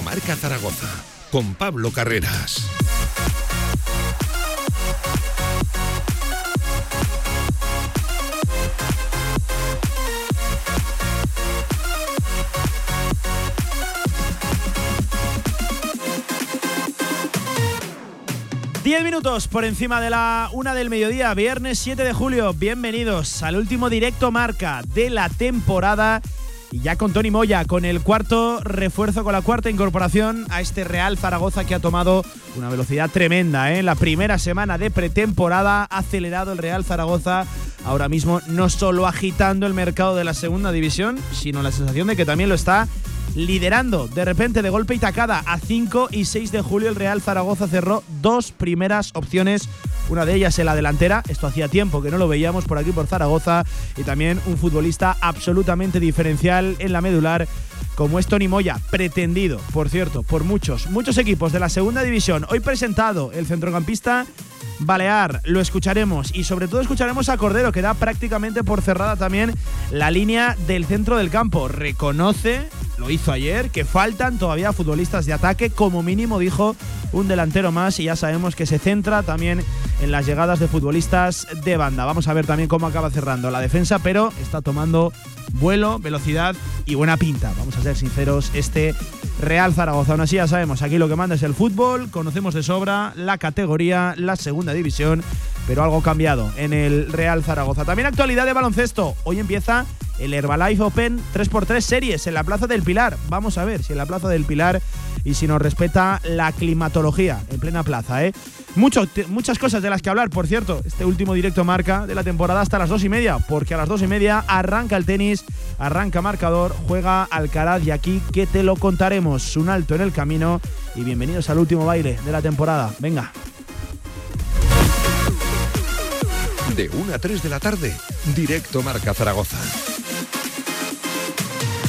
Marca Zaragoza con Pablo Carreras. Diez minutos por encima de la una del mediodía, viernes 7 de julio. Bienvenidos al último directo marca de la temporada. Y ya con Tony Moya, con el cuarto refuerzo, con la cuarta incorporación a este Real Zaragoza que ha tomado una velocidad tremenda. ¿eh? En la primera semana de pretemporada ha acelerado el Real Zaragoza. Ahora mismo no solo agitando el mercado de la segunda división, sino la sensación de que también lo está liderando de repente de golpe y tacada a 5 y 6 de julio el Real Zaragoza cerró dos primeras opciones. Una de ellas en la delantera, esto hacía tiempo que no lo veíamos por aquí por Zaragoza. Y también un futbolista absolutamente diferencial en la medular como es Tony Moya, pretendido, por cierto, por muchos, muchos equipos de la segunda división. Hoy presentado el centrocampista Balear, lo escucharemos y sobre todo escucharemos a Cordero, que da prácticamente por cerrada también la línea del centro del campo. Reconoce, lo hizo ayer, que faltan todavía futbolistas de ataque, como mínimo dijo un delantero más y ya sabemos que se centra también en las llegadas de futbolistas de banda. Vamos a ver también cómo acaba cerrando la defensa, pero está tomando vuelo, velocidad y buena pinta. Vamos a ser sinceros, este Real Zaragoza. Aún así ya sabemos, aquí lo que manda es el fútbol, conocemos de sobra la categoría, la segunda división, pero algo cambiado en el Real Zaragoza. También actualidad de baloncesto. Hoy empieza el Herbalife Open 3x3 series en la Plaza del Pilar. Vamos a ver si en la Plaza del Pilar y si nos respeta la climatología en plena plaza, ¿eh? muchas cosas de las que hablar, por cierto. Este último directo marca de la temporada hasta las dos y media, porque a las dos y media arranca el tenis, arranca marcador, juega Alcaraz y aquí que te lo contaremos. Un alto en el camino y bienvenidos al último baile de la temporada. Venga. De 1 a 3 de la tarde, directo Marca Zaragoza.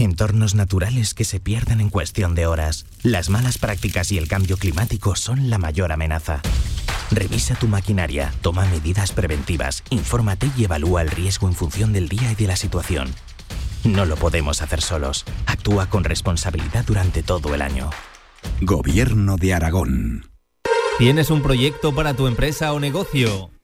Entornos naturales que se pierden en cuestión de horas. Las malas prácticas y el cambio climático son la mayor amenaza. Revisa tu maquinaria, toma medidas preventivas, infórmate y evalúa el riesgo en función del día y de la situación. No lo podemos hacer solos. Actúa con responsabilidad durante todo el año. Gobierno de Aragón. ¿Tienes un proyecto para tu empresa o negocio?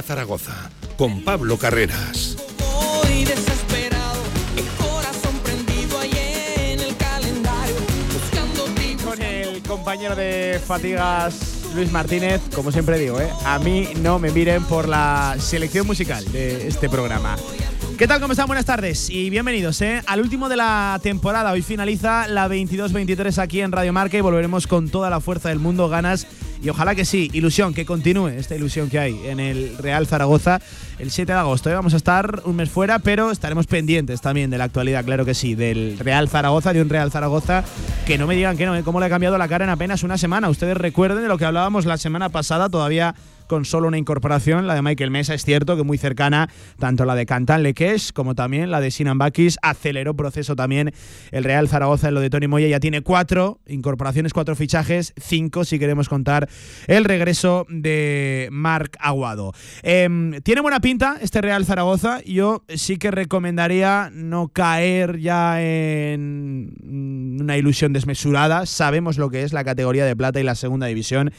Marca Zaragoza con Pablo Carreras. Con el compañero de fatigas Luis Martínez, como siempre digo, ¿eh? a mí no me miren por la selección musical de este programa. ¿Qué tal? ¿Cómo están? Buenas tardes y bienvenidos ¿eh? al último de la temporada. Hoy finaliza la 22-23 aquí en Radio Marca y volveremos con toda la fuerza del mundo, ganas y ojalá que sí, ilusión, que continúe esta ilusión que hay en el Real Zaragoza el 7 de agosto. Vamos a estar un mes fuera, pero estaremos pendientes también de la actualidad, claro que sí, del Real Zaragoza, de un Real Zaragoza que no me digan que no, ¿eh? cómo le ha cambiado la cara en apenas una semana. Ustedes recuerden de lo que hablábamos la semana pasada, todavía con solo una incorporación, la de Michael Mesa, es cierto que muy cercana, tanto la de Cantan Leques como también la de Sinan Bakis. Aceleró proceso también el Real Zaragoza en lo de Tony Moya, ya tiene cuatro incorporaciones, cuatro fichajes, cinco si queremos contar el regreso de Marc Aguado. Em, tiene buena pinta este Real Zaragoza, yo sí que recomendaría no caer ya en una ilusión desmesurada, sabemos lo que es la categoría de plata y la segunda división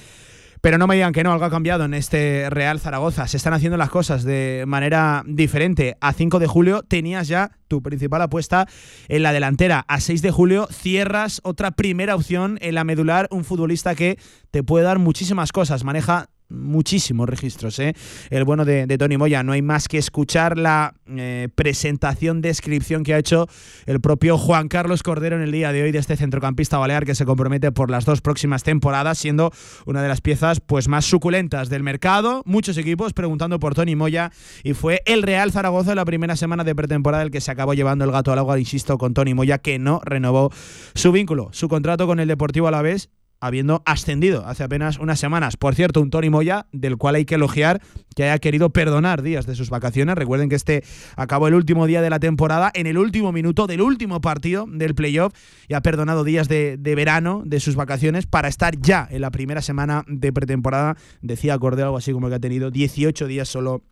Pero no me digan que no, algo ha cambiado en este Real Zaragoza. Se están haciendo las cosas de manera diferente. A 5 de julio tenías ya tu principal apuesta en la delantera. A 6 de julio cierras otra primera opción en la medular, un futbolista que te puede dar muchísimas cosas. Maneja muchísimos registros, ¿eh? el bueno de, Tony Moya. No hay más que escuchar la eh, presentación, descripción que ha hecho el propio Juan Carlos Cordero en el día de hoy de este centrocampista balear que se compromete por las dos próximas temporadas, siendo una de las piezas pues más suculentas del mercado. Muchos equipos preguntando por Tony Moya y fue el Real Zaragoza en la primera semana de pretemporada el que se acabó llevando el gato al agua, insisto, con Tony Moya, que no renovó su vínculo, su contrato con el Deportivo Alavés habiendo ascendido hace apenas unas semanas. Por cierto, un Tony Moya del cual hay que elogiar que haya querido perdonar días de sus vacaciones. Recuerden que este acabó el último día de la temporada, en el último minuto del último partido del playoff, y ha perdonado días de, verano de sus vacaciones para estar ya en la primera semana de pretemporada. Decía Cordero algo así como que ha tenido 18 días solo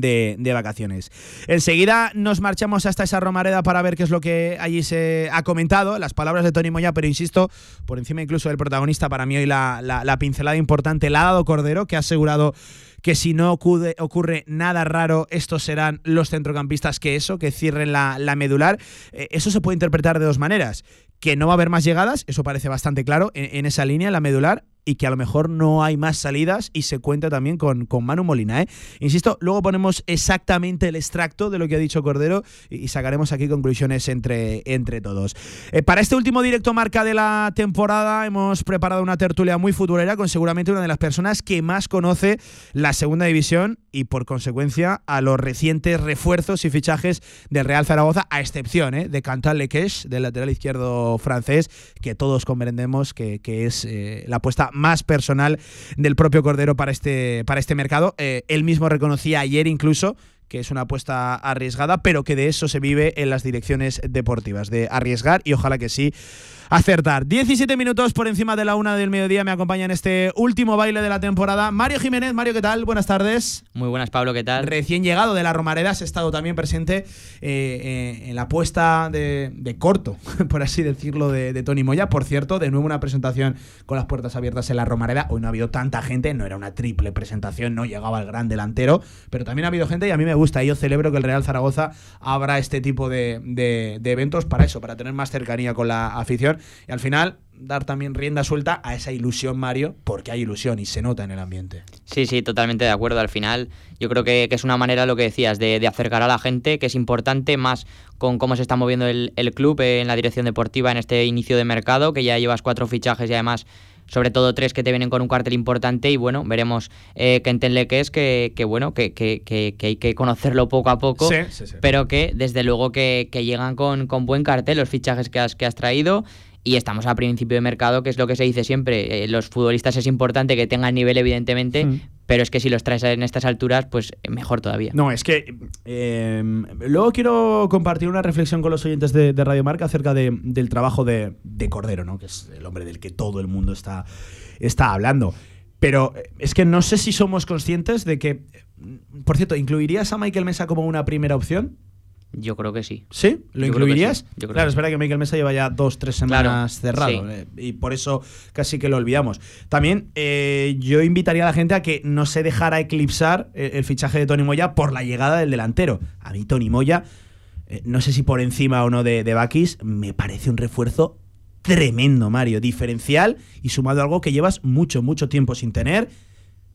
de, vacaciones. Enseguida nos marchamos hasta esa Romareda para ver qué es lo que allí se ha comentado, las palabras de Tony Moya, pero insisto, por encima incluso del protagonista, para mí hoy la, la, pincelada importante la ha dado Cordero, que ha asegurado que si no ocurre, nada raro, estos serán los centrocampistas que eso, que cierren la, medular. Eh, eso se puede interpretar de dos maneras. Que no va a haber más llegadas, eso parece bastante claro en esa línea, la medular, y que a lo mejor no hay más salidas y se cuenta también con, con Manu Molina. ¿eh? Insisto, luego ponemos exactamente el extracto de lo que ha dicho Cordero y, sacaremos aquí conclusiones entre, entre todos. Eh, para este último directo marca de la temporada hemos preparado una tertulia muy futbolera con seguramente una de las personas que más conoce la segunda división y por consecuencia a los recientes refuerzos y fichajes del Real Zaragoza, a excepción ¿eh? de Cantal Lequesh, del lateral izquierdo francés, que todos comprendemos que, que es eh, la apuesta más personal del propio Cordero para este, para este mercado. Eh, él mismo reconocía ayer incluso que es una apuesta arriesgada, pero que de eso se vive en las direcciones deportivas, de arriesgar y ojalá que sí acertar. 17 minutos por encima de la una del mediodía me acompaña en este último baile de la temporada. Mario Jiménez, Mario, ¿qué tal? Buenas tardes. Muy buenas, Pablo, ¿qué tal? Recién llegado de la Romareda, has estado también presente eh, eh, en la apuesta de, corto, por así decirlo, de, Tony Moya. Por cierto, de nuevo una presentación con las puertas abiertas en la Romareda. Hoy no ha habido tanta gente, no era una triple presentación, no llegaba el gran delantero, pero también ha habido gente y a mí me gusta. Y yo celebro que el Real Zaragoza abra este tipo de, de eventos para eso, para tener más cercanía con la afición y al final dar también rienda suelta a esa ilusión, Mario, porque hay ilusión y se nota en el ambiente. Sí, sí, totalmente de acuerdo. Al final, yo creo que, es una manera, lo que decías, de, acercar a la gente, que es importante, más con cómo se está moviendo el, club en la dirección deportiva en este inicio de mercado, que ya llevas cuatro fichajes y además sobre todo tres que te vienen con un cartel importante y bueno, veremos eh, qué entenle que es, que, bueno, que, que, hay que conocerlo poco a poco, pero que desde luego que, llegan con, con, buen cartel los fichajes que has, que has traído y estamos a principio de mercado, que es lo que se dice siempre. Eh, los futbolistas es importante que tengan nivel, evidentemente, hmm. pero es que si los traes en estas alturas, pues mejor todavía. No, es que em, luego quiero compartir una reflexión con los oyentes de, Radio Marca acerca del trabajo de, Cordero, ¿no? que es el hombre del que todo el mundo está, está hablando. Pero eh, es que no sé si somos conscientes de que, por cierto, ¿incluirías a Michael Mesa como una primera opción? Yo creo que sí. ¿Sí? ¿Lo incluirías? claro, es verdad que Michael Mesa lleva ya dos, tres semanas cerrado eh, y por eso casi que lo olvidamos. También eh, yo invitaría a la gente a que no se dejara eclipsar eh, el, fichaje de Tony Moya por la llegada del delantero. A mí Tony Moya, no sé si por encima o no de, de Bakis, me parece un refuerzo tremendo, Mario. Diferencial y sumado a algo que llevas mucho, mucho tiempo sin tener.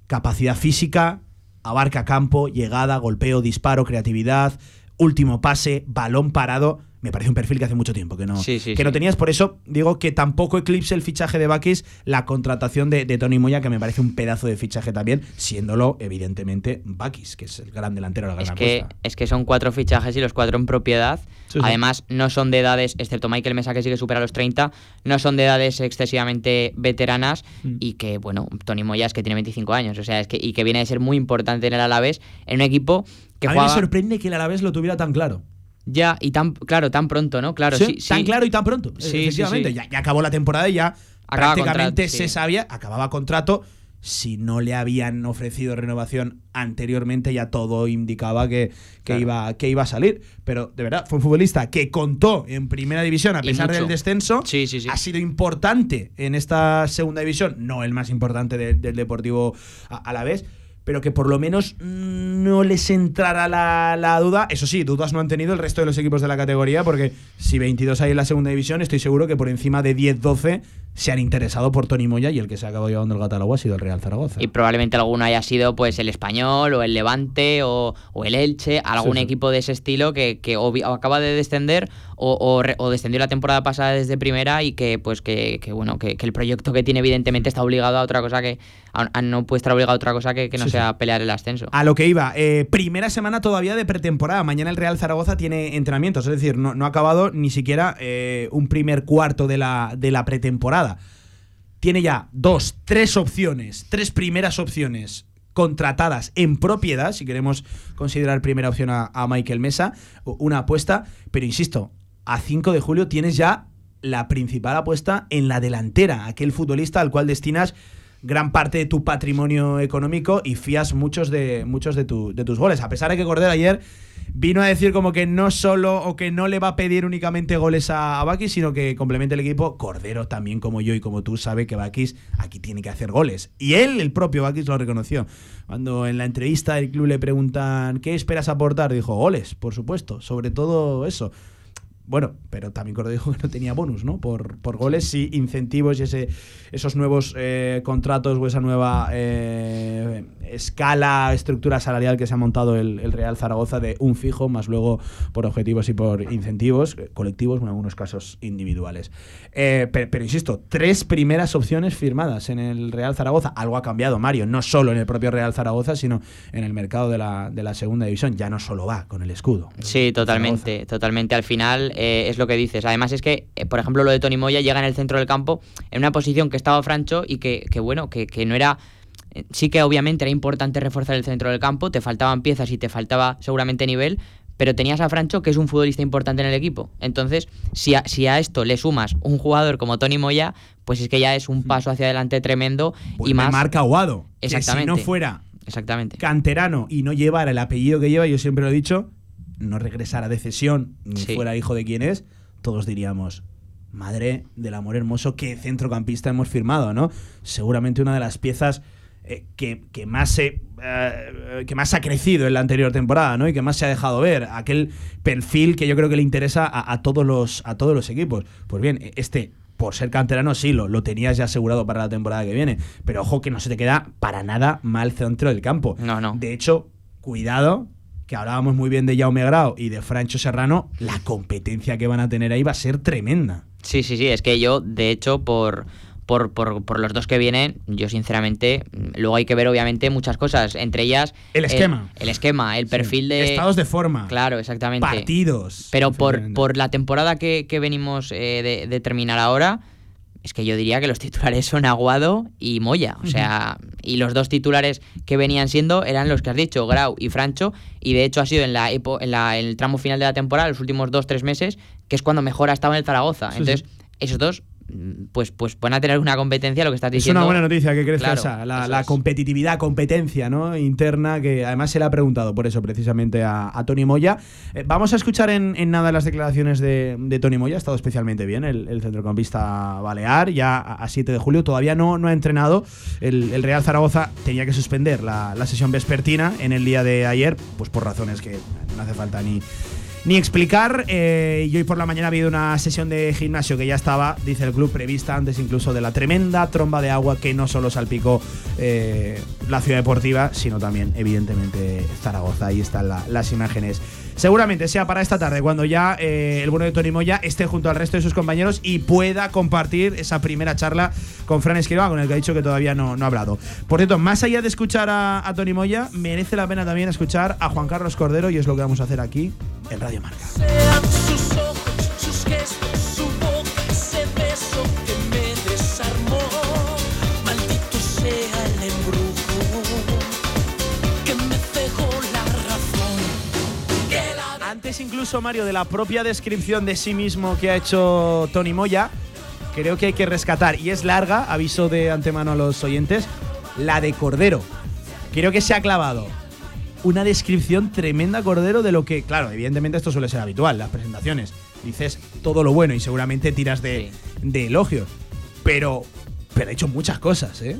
Capacidad física, abarca campo, llegada, golpeo, disparo, creatividad último pase, balón parado me parece un perfil que hace mucho tiempo que no, que no tenías. Por eso digo que tampoco eclipse el fichaje de Bakis la contratación de, Tony Moya, que me parece un pedazo de fichaje también, siéndolo evidentemente Bakis, que es el gran delantero de la gran es que, es que son cuatro fichajes y los cuatro en propiedad. Además, no son de edades, excepto Michael Mesa, que sí que supera los 30, no son de edades excesivamente veteranas mm. y que, bueno, Tony Moya es que tiene 25 años, o sea, es que, y que viene a ser muy importante en el Alavés, en un equipo que a mí me sorprende que el Alavés lo tuviera tan claro. Ya, y tan, claro, tan pronto, ¿no? Claro, sí. tan claro y tan pronto. Sí, efectivamente. Ya, acabó la temporada y ya prácticamente se sabía, acababa contrato. si no le habían ofrecido renovación anteriormente, ya todo indicaba que, que iba, que iba a salir. Pero de verdad, fue un futbolista que contó en primera división a pesar del descenso. Sí, sí, sí. Ha sido importante en esta segunda división, no el más importante del Deportivo a la vez pero que por lo menos no les entrara la, la, duda. Eso sí, dudas no han tenido el resto de los equipos de la categoría, porque si 22 hay en la segunda división, estoy seguro que por encima de 10-12 se han interesado por Tony Moya y el que se ha acabado llevando el catálogo ha sido el Real Zaragoza. Y probablemente alguno haya sido pues el Español o el Levante o, el Elche, algún equipo de ese estilo que, que o, acaba de descender o, o, descendió la temporada pasada desde primera y que pues que, bueno que, el proyecto que tiene evidentemente está obligado a otra cosa que no puede estar obligado a otra cosa que, no sea pelear el ascenso. A lo que iba, eh, primera semana todavía de pretemporada. Mañana el Real Zaragoza tiene entrenamientos, es decir, no, no ha acabado ni siquiera eh, un primer cuarto de la, de la pretemporada tiene ya dos, tres opciones, tres primeras opciones contratadas en propiedad, si queremos considerar primera opción a, Michael Mesa, una apuesta, pero insisto, a 5 de julio tienes ya la principal apuesta en la delantera, aquel futbolista al cual destinas gran parte de tu patrimonio económico y fías muchos de, muchos de, tus goles. A pesar de que Cordero ayer vino a decir como que no solo o que no le va a pedir únicamente goles a, Bakis, sino que complemente el equipo. Cordero también como yo y como tú sabe que Bakis aquí tiene que hacer goles. Y él, el propio Bakis, lo reconoció. Cuando en la entrevista del club le preguntan ¿qué esperas aportar? Dijo goles, por supuesto. Sobre todo eso. Bueno, pero también Cordero dijo que no tenía bonus, ¿no? Por, por goles y incentivos y ese, esos nuevos eh, contratos o esa nueva eh, escala, estructura salarial que se ha montado el, Real Zaragoza de un fijo, más luego por objetivos y por incentivos eh, colectivos, en algunos casos individuales. pero, insisto, tres primeras opciones firmadas en el Real Zaragoza. Algo ha cambiado, Mario, no solo en el propio Real Zaragoza, sino en el mercado de la, de la segunda división. Ya no solo va con el escudo. Sí, totalmente, totalmente. Al final eh, es lo que dices. Además es que, eh, por ejemplo, lo de Tony Moya llega en el centro del campo en una posición que estaba Francho y que, bueno, que, no era eh, sí que obviamente era importante reforzar el centro del campo, te faltaban piezas y te faltaba seguramente nivel, pero tenías a Francho, que es un futbolista importante en el equipo. Entonces, si a, si a esto le sumas un jugador como Tony Moya, pues es que ya es un mm. paso hacia adelante tremendo pues y más. marca Aguado. Exactamente. si no fuera Exactamente. canterano y no llevara el apellido que lleva, yo siempre lo he dicho, no regresara de cesión ni fuera hijo de quién es, todos diríamos, madre del amor hermoso, qué centrocampista hemos firmado, ¿no? Seguramente una de las piezas eh, que, más se, eh, que más ha crecido en la anterior temporada, ¿no? Y que más se ha dejado ver. Aquel perfil que yo creo que le interesa a, todos, los, a todos los equipos. Pues bien, este por ser canterano, sí, lo, lo, tenías ya asegurado para la temporada que viene. Pero ojo que no se te queda para nada mal centro del campo. No, no. De hecho, cuidado, que hablábamos muy bien de Jaume Grau y de Francho Serrano, la competencia que van a tener ahí va a ser tremenda. Sí, sí, sí, es que yo, de hecho, por, por, por, los dos que vienen, yo sinceramente, luego hay que ver obviamente muchas cosas, entre ellas... El esquema. El, esquema, el perfil de... Estados de forma. Claro, exactamente. Partidos. Pero por, por la temporada que, venimos eh, de terminar ahora es que yo diría que los titulares son Aguado y Moya. O sea, y los dos titulares que venían siendo eran los que has dicho, Grau y Francho. Y de hecho ha sido en, la, en, el tramo final de la temporada, los últimos dos, tres meses, que es cuando mejor ha estado en el Zaragoza. Entonces, esos dos pues, pues van a tener una competencia, lo que estás diciendo. Es una buena noticia que crezca esa, la, competitividad, competencia ¿no? interna, que además se le ha preguntado por eso precisamente a, Tony Moya. Eh, vamos a escuchar en, nada las declaraciones de, Tony Moya, ha estado especialmente bien el, centrocampista balear, ya a, 7 de julio, todavía no, no ha entrenado. El, Real Zaragoza tenía que suspender la, la sesión vespertina en el día de ayer, pues por razones que no hace falta ni ni explicar. Eh, y hoy por la mañana ha habido una sesión de gimnasio que ya estaba, dice el club, prevista antes incluso de la tremenda tromba de agua que no solo salpicó eh, la ciudad deportiva, sino también, evidentemente, Zaragoza. Ahí están las imágenes. Seguramente sea para esta tarde, cuando ya eh, el bueno de Tony Moya esté junto al resto de sus compañeros y pueda compartir esa primera charla con Fran Escriba, con el que ha dicho que todavía no, no ha hablado. Por cierto, más allá de escuchar a, a Tony Moya, merece la pena también escuchar a Juan Carlos Cordero y es lo que vamos a hacer aquí en Radio Marca. Antes incluso, Mario, de la propia descripción de sí mismo que ha hecho Tony Moya, creo que hay que rescatar, y es larga, aviso de antemano a los oyentes, la de Cordero. Creo que se ha clavado una descripción tremenda, Cordero, de lo que, claro, evidentemente esto suele ser habitual, las presentaciones. Dices todo lo bueno y seguramente tiras de, de elogios. Pero pero ha hecho muchas cosas, ¿eh?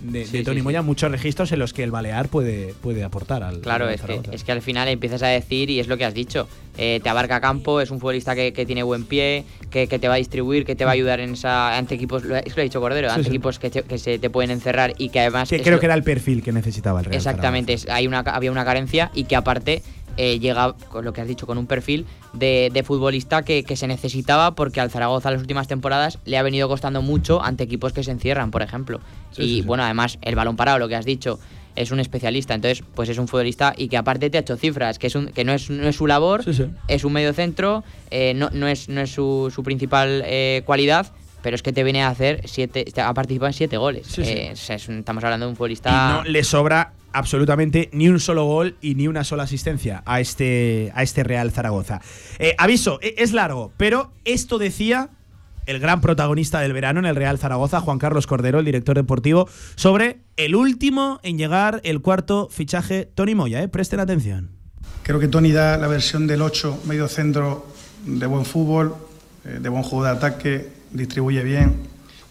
De, Tony Moya, muchos registros en los que el Balear puede, puede aportar al. Claro, es, que, es que al final empiezas a decir, y es lo que has dicho, eh, te abarca campo, es un futbolista que, tiene buen pie, que, te va a distribuir, que te va a ayudar en esa, ante equipos, es que lo ha dicho Cordero, ante equipos que, se te pueden encerrar y que además. creo que era el perfil que necesitaba el Real Exactamente, hay una, había una carencia y que aparte eh, llega, con lo que has dicho, con un perfil de, futbolista que, se necesitaba porque al Zaragoza las últimas temporadas le ha venido costando mucho ante equipos que se encierran, por ejemplo. y bueno, además, el balón parado, lo que has dicho, es un especialista, entonces pues es un futbolista y que aparte te ha hecho cifras, que es un, que no es, no es su labor, es un medio centro, eh, no, no, es, no es su, su principal eh, cualidad, pero es que te viene a hacer siete, ha participado en siete goles. estamos hablando de un futbolista. Y no le sobra absolutamente ni un solo gol y ni una sola asistencia a este, a este Real Zaragoza. Eh, aviso, e, es largo, pero esto decía el gran protagonista del verano en el Real Zaragoza, Juan Carlos Cordero, el director deportivo, sobre el último en llegar, el cuarto fichaje, Tony Moya. Eh. Presten atención. Creo que Tony da la versión del 8, medio centro de buen fútbol, eh, de buen juego de ataque, distribuye bien,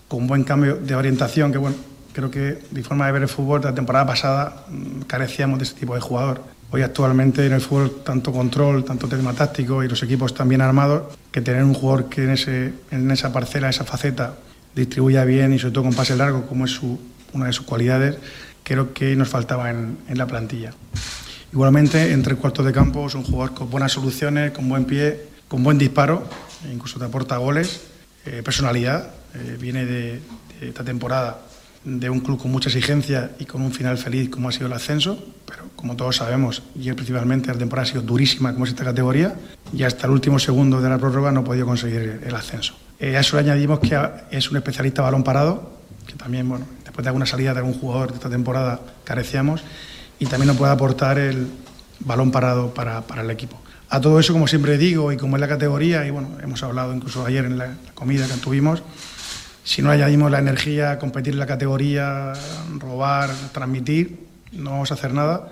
con buen cambio de orientación, que bueno, Creo que de forma de ver el fútbol de la temporada pasada mm, carecíamos de ese tipo de jugador. Hoy actualmente en el fútbol tanto control, tanto tema táctico y los equipos bien armados, que tener un jugador que en, ese, en esa parcela, esa faceta, distribuya bien y sobre todo con pase largo, como es su, una de sus cualidades, creo que nos faltaba en, en la plantilla. Igualmente, entre cuartos de campo es un jugador con buenas soluciones, con buen pie, con buen disparo, e incluso te aporta goles, eh, personalidad, eh, viene de, de esta temporada de un club con mucha exigencia y con un final feliz como ha sido el ascenso, pero como todos sabemos, y principalmente la temporada ha sido durísima como es esta categoría, y hasta el último segundo de la prórroga no ha podido conseguir el ascenso. Eh, a eso le añadimos que es un especialista balón parado, que también, bueno, después de alguna salida de algún jugador de esta temporada carecíamos, y también nos puede aportar el balón parado para, para el equipo. A todo eso, como siempre digo, y como es la categoría, y bueno, hemos hablado incluso ayer en la comida que tuvimos, si no añadimos la energía, competir en la categoría, robar, transmitir, no vamos a hacer nada.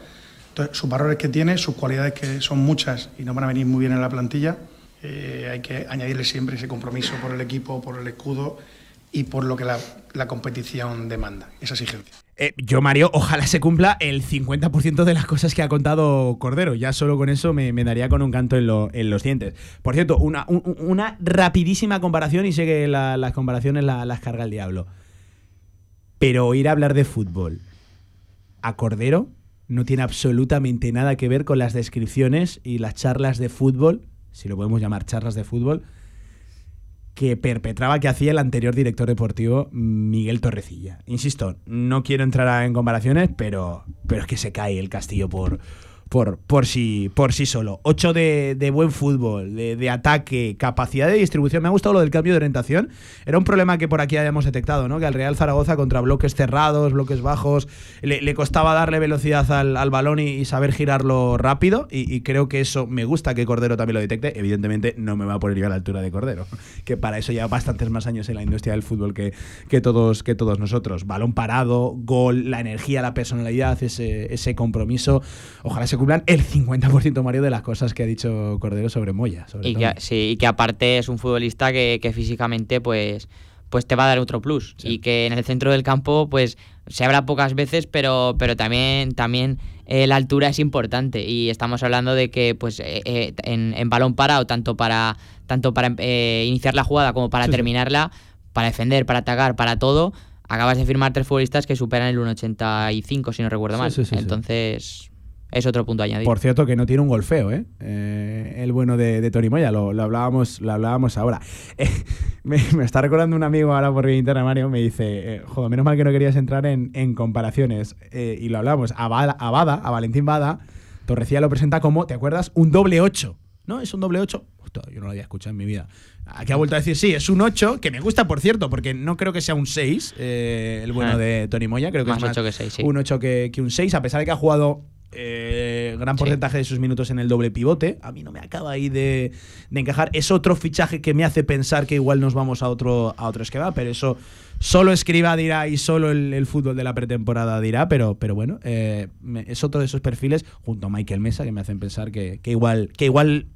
Entonces, sus valores que tiene, sus cualidades que son muchas y nos van a venir muy bien en la plantilla, eh, hay que añadirle siempre ese compromiso por el equipo, por el escudo y por lo que la, la competición demanda, esa exigencia. Eh, yo, Mario, ojalá se cumpla el 50% de las cosas que ha contado Cordero. Ya solo con eso me, daría con un canto en, los dientes. Por cierto, una, rapidísima comparación, y sé que las comparaciones las carga el diablo. Pero oír hablar de fútbol a Cordero no tiene absolutamente nada que ver con las descripciones y las charlas de fútbol, si lo podemos llamar charlas de fútbol, que perpetraba que hacía el anterior director deportivo Miguel Torrecilla. Insisto, no quiero entrar en comparaciones, pero, pero es que se cae el castillo por, por, por, sí, por sí solo. Ocho de, buen fútbol, de, ataque, capacidad de distribución. Me ha gustado lo del cambio de orientación. Era un problema que por aquí habíamos detectado, ¿no? Que al Real Zaragoza contra bloques cerrados, bloques bajos, le, costaba darle velocidad al, balón y, saber girarlo rápido. Y, creo que eso me gusta que Cordero también lo detecte. Evidentemente no me va a poner yo a la altura de Cordero, que para eso lleva bastantes más años en la industria del fútbol que, que, todos, que todos nosotros. Balón parado, gol, la energía, la personalidad, ese, ese compromiso. Ojalá se cumplan el 50% Mario de las cosas que ha dicho Cordero sobre Moya. y, que, sí, y que aparte es un futbolista que, físicamente pues, pues te va a dar otro plus. Y que en el centro del campo pues se habla pocas veces, pero, pero también, también eh, la altura es importante. Y estamos hablando de que pues eh, eh, en, balón parado, tanto para, tanto para iniciar la jugada como para terminarla, para defender, para atacar, para todo, acabas de firmar tres futbolistas que superan el 1,85, si no recuerdo mal. Entonces es otro punto añadido. Por cierto, que no tiene un golfeo, ¿eh? eh el bueno de, de Tony Moya, lo, hablábamos, lo hablábamos ahora. Eh, me, está recordando un amigo ahora por interna, Mario, me dice, eh, joder, menos mal que no querías entrar en, comparaciones. y lo hablábamos, a, Bada, a Valentín Bada, Torrecía lo presenta como, ¿te acuerdas? Un doble 8. ¿No? Es un doble 8. yo no lo había escuchado en mi vida. Aquí ha vuelto a decir, sí, es un 8, que me gusta, por cierto, porque no creo que sea un 6, el bueno ah. de Tony Moya. Creo que es más 8 que 6, sí. un 8 que, que un 6, a pesar de que ha jugado eh, gran porcentaje de sus minutos en el doble pivote. A mí no me acaba ahí de, encajar. Es otro fichaje que me hace pensar que igual nos vamos a otro, a otro esquema, pero eso solo Escriba dirá y solo el, fútbol de la pretemporada dirá, pero, pero bueno, eh, es otro de esos perfiles junto a Michael Mesa que me hacen pensar que, igual, que igual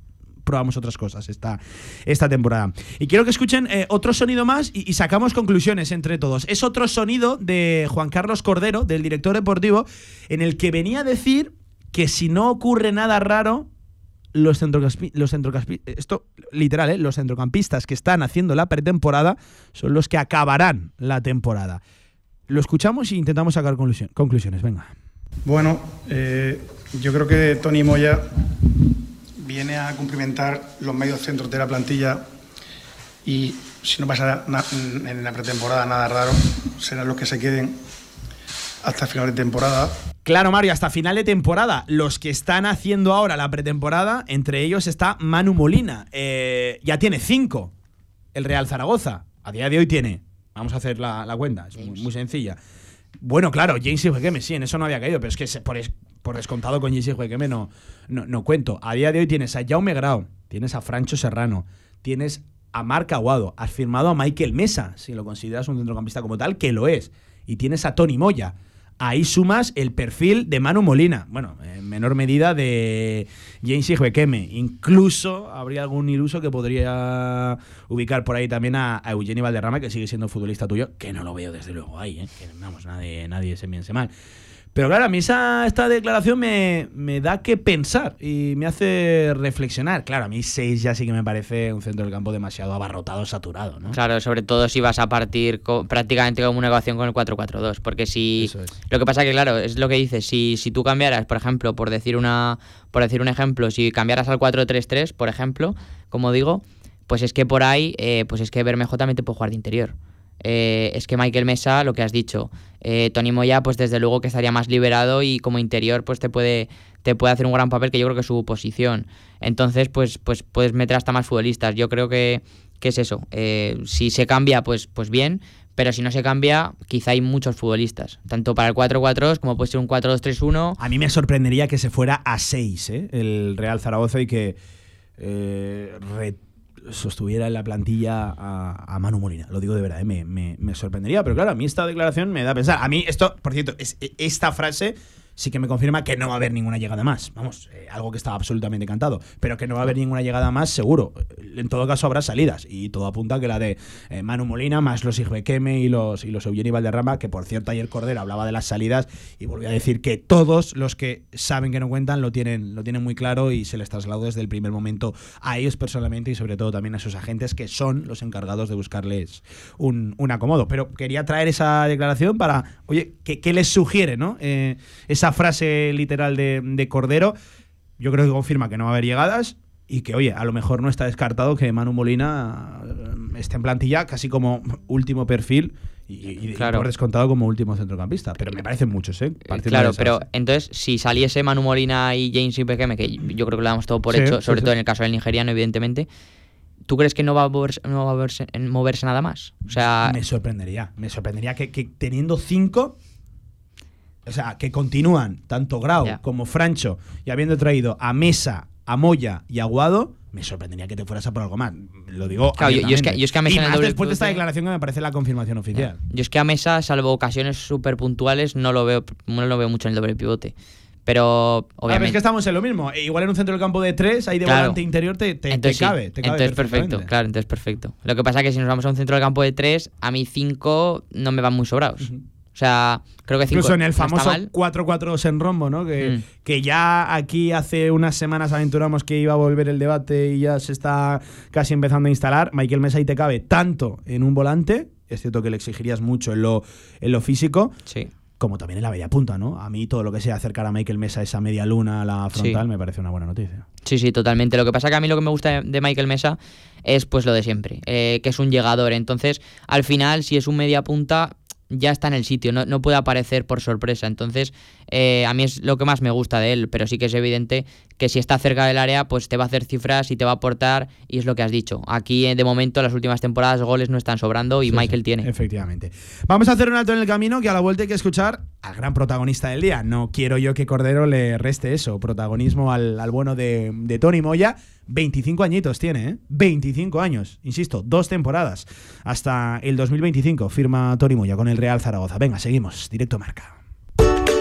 probamos otras cosas esta, esta temporada. Y quiero que escuchen eh, otro sonido más y, sacamos conclusiones entre todos. Es otro sonido de Juan Carlos Cordero, del director deportivo, en el que venía a decir que si no ocurre nada raro, los, los centrocampistas, esto literal, ¿eh? los centrocampistas que están haciendo la pretemporada son los que acabarán la temporada. Lo escuchamos e intentamos sacar conclusiones. Venga. Bueno, eh, yo creo que Tony Moya viene a cumplimentar los medios centros de la plantilla y si no pasa en la pretemporada nada raro, serán los que se queden hasta final de temporada. Claro, Mario, hasta final de temporada. Los que están haciendo ahora la pretemporada, entre ellos está Manu Molina. Eh, ya tiene cinco. El Real Zaragoza. A día de hoy tiene. Vamos a hacer la, cuenta. Es muy, sencilla. Bueno, claro, James y Juegueme, sí, en eso no había caído, pero es que por, por descontado con James y Juegueme no, no, cuento. A día de hoy tienes a Jaume Grau, tienes a Francho Serrano, tienes a Marc Aguado, has firmado a Michael Mesa, si lo consideras un centrocampista como tal, que lo es, y tienes a Tony Moya. Ahí sumas el perfil de Manu Molina, bueno, en menor medida de James Ijuequeme. Incluso habría algún iluso que podría ubicar por ahí también a, a Eugenio Valderrama, que sigue siendo futbolista tuyo, que no lo veo desde luego ahí, ¿eh? que vamos, nadie, nadie se piense mal. Pero claro, a mí esa, esta declaración me, da que pensar y me hace reflexionar. Claro, a mí 6 ya sí que me parece un centro del campo demasiado abarrotado, saturado, ¿no? Claro, sobre todo si vas a partir prácticamente como una ecuación con el 4-4-2. Porque si. Lo que pasa que, claro, es lo que dices. Si, si tú cambiaras, por ejemplo, por decir una. Por decir un ejemplo, si cambiaras al 4-3-3, por ejemplo, como digo, pues es que por ahí, eh, pues es que Bermejo también te puede jugar de interior. Eh, es que Michael Mesa, lo que has dicho, eh, Tony Moya, pues desde luego que estaría más liberado y como interior, pues te puede, te puede hacer un gran papel, que yo creo que es su posición. Entonces, pues, pues puedes meter hasta más futbolistas. Yo creo que, es eso. Eh, si se cambia, pues, pues bien, pero si no se cambia, quizá hay muchos futbolistas, tanto para el 4-4 como puede ser un 4-2-3-1. A mí me sorprendería que se fuera a 6 el Real Zaragoza y que sostuviera en la plantilla a, Manu Molina. Lo digo de verdad, ¿eh? me, me, sorprendería. Pero claro, a mí esta declaración me da a pensar. A mí esto, por cierto, es, esta frase sí que me confirma que no va a haber ninguna llegada más. Vamos, eh, algo que estaba absolutamente cantado. Pero que no va a haber ninguna llegada más, seguro. En todo caso, habrá salidas. Y todo apunta que la de eh, Manu Molina, más los Keme y los, y los Eugenio Valderrama, que por cierto ayer Cordero hablaba de las salidas y volvió a decir que todos los que saben que no cuentan lo tienen, lo tienen muy claro y se les trasladó desde el primer momento a ellos personalmente y sobre todo también a sus agentes que son los encargados de buscarles un, acomodo. Pero quería traer esa declaración para, oye, ¿qué, les sugiere, no? Eh, esa frase literal de, Cordero, yo creo que confirma que no va a haber llegadas y que, oye, a lo mejor no está descartado que Manu Molina eh, esté en plantilla casi como último perfil y, por descontado como último centrocampista. Pero me parecen muchos, ¿eh? claro, pero entonces, si saliese Manu Molina y James Ipekeme, que yo creo que lo damos todo por hecho, sobre todo en el caso del nigeriano, evidentemente, ¿tú crees que no va a moverse, no va a moverse, nada más? O sea... Me sorprendería. Me sorprendería que, que teniendo cinco o sea, que continúan tanto Grau como Francho y habiendo traído a Mesa, a Moya y a Guado, me sorprendería que te fueras a por algo más. Lo digo. Claro, yo, es que, yo, es que, a Mesa. Y después de esta declaración que me parece la confirmación oficial. Yo es que a Mesa, salvo ocasiones súper puntuales, no lo veo no lo veo mucho en el doble pivote. Pero obviamente. es que estamos en lo mismo. E igual en un centro del campo de tres, ahí de volante interior te, te, cabe, entonces perfecto, claro, entonces perfecto. Lo que pasa es que si nos vamos a un centro del campo de tres, a mí cinco no me van muy sobrados. O sea, creo que cinco, Incluso en el famoso 4-4 en rombo, ¿no? Que, mm. que ya aquí hace unas semanas aventuramos que iba a volver el debate y ya se está casi empezando a instalar. Michael Mesa y te cabe tanto en un volante, es cierto que le exigirías mucho en lo, en lo físico. Sí como también en la bella punta, ¿no? A mí todo lo que sea acercar a Michael Mesa esa media luna a la frontal me parece una buena noticia. Sí, sí, totalmente. Lo que pasa que a mí lo que me gusta de Michael Mesa es pues lo de siempre, eh, que es un llegador. Entonces, al final, si es un media punta, ya está en el sitio, no, no puede aparecer por sorpresa. Entonces, eh, a mí es lo que más me gusta de él, pero sí que es evidente que si está cerca del área, pues te va a hacer cifras y te va a aportar, y es lo que has dicho. Aquí, eh, de momento, las últimas temporadas, goles no están sobrando y Michael tiene. Efectivamente. Vamos a hacer un alto en el camino, que a la vuelta hay que escuchar al gran protagonista del día. No quiero yo que Cordero le reste eso, protagonismo al, bueno de, de Tony Moya. 25 añitos tiene, ¿eh? 25 años, insisto, dos temporadas. Hasta el 2025 firma Tony Moya con el Real Zaragoza. Venga, seguimos, directo marca.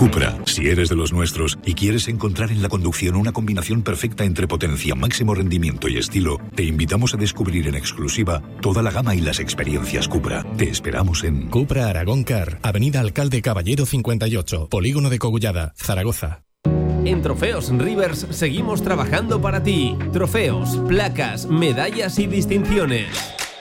Cupra, si eres de los nuestros y quieres encontrar en la conducción una combinación perfecta entre potencia, máximo rendimiento y estilo, te invitamos a descubrir en exclusiva toda la gama y las experiencias Cupra. Te esperamos en Cupra Aragón Car, Avenida Alcalde Caballero 58, Polígono de Cogullada, Zaragoza. En Trofeos Rivers seguimos trabajando para ti. Trofeos, placas, medallas y distinciones.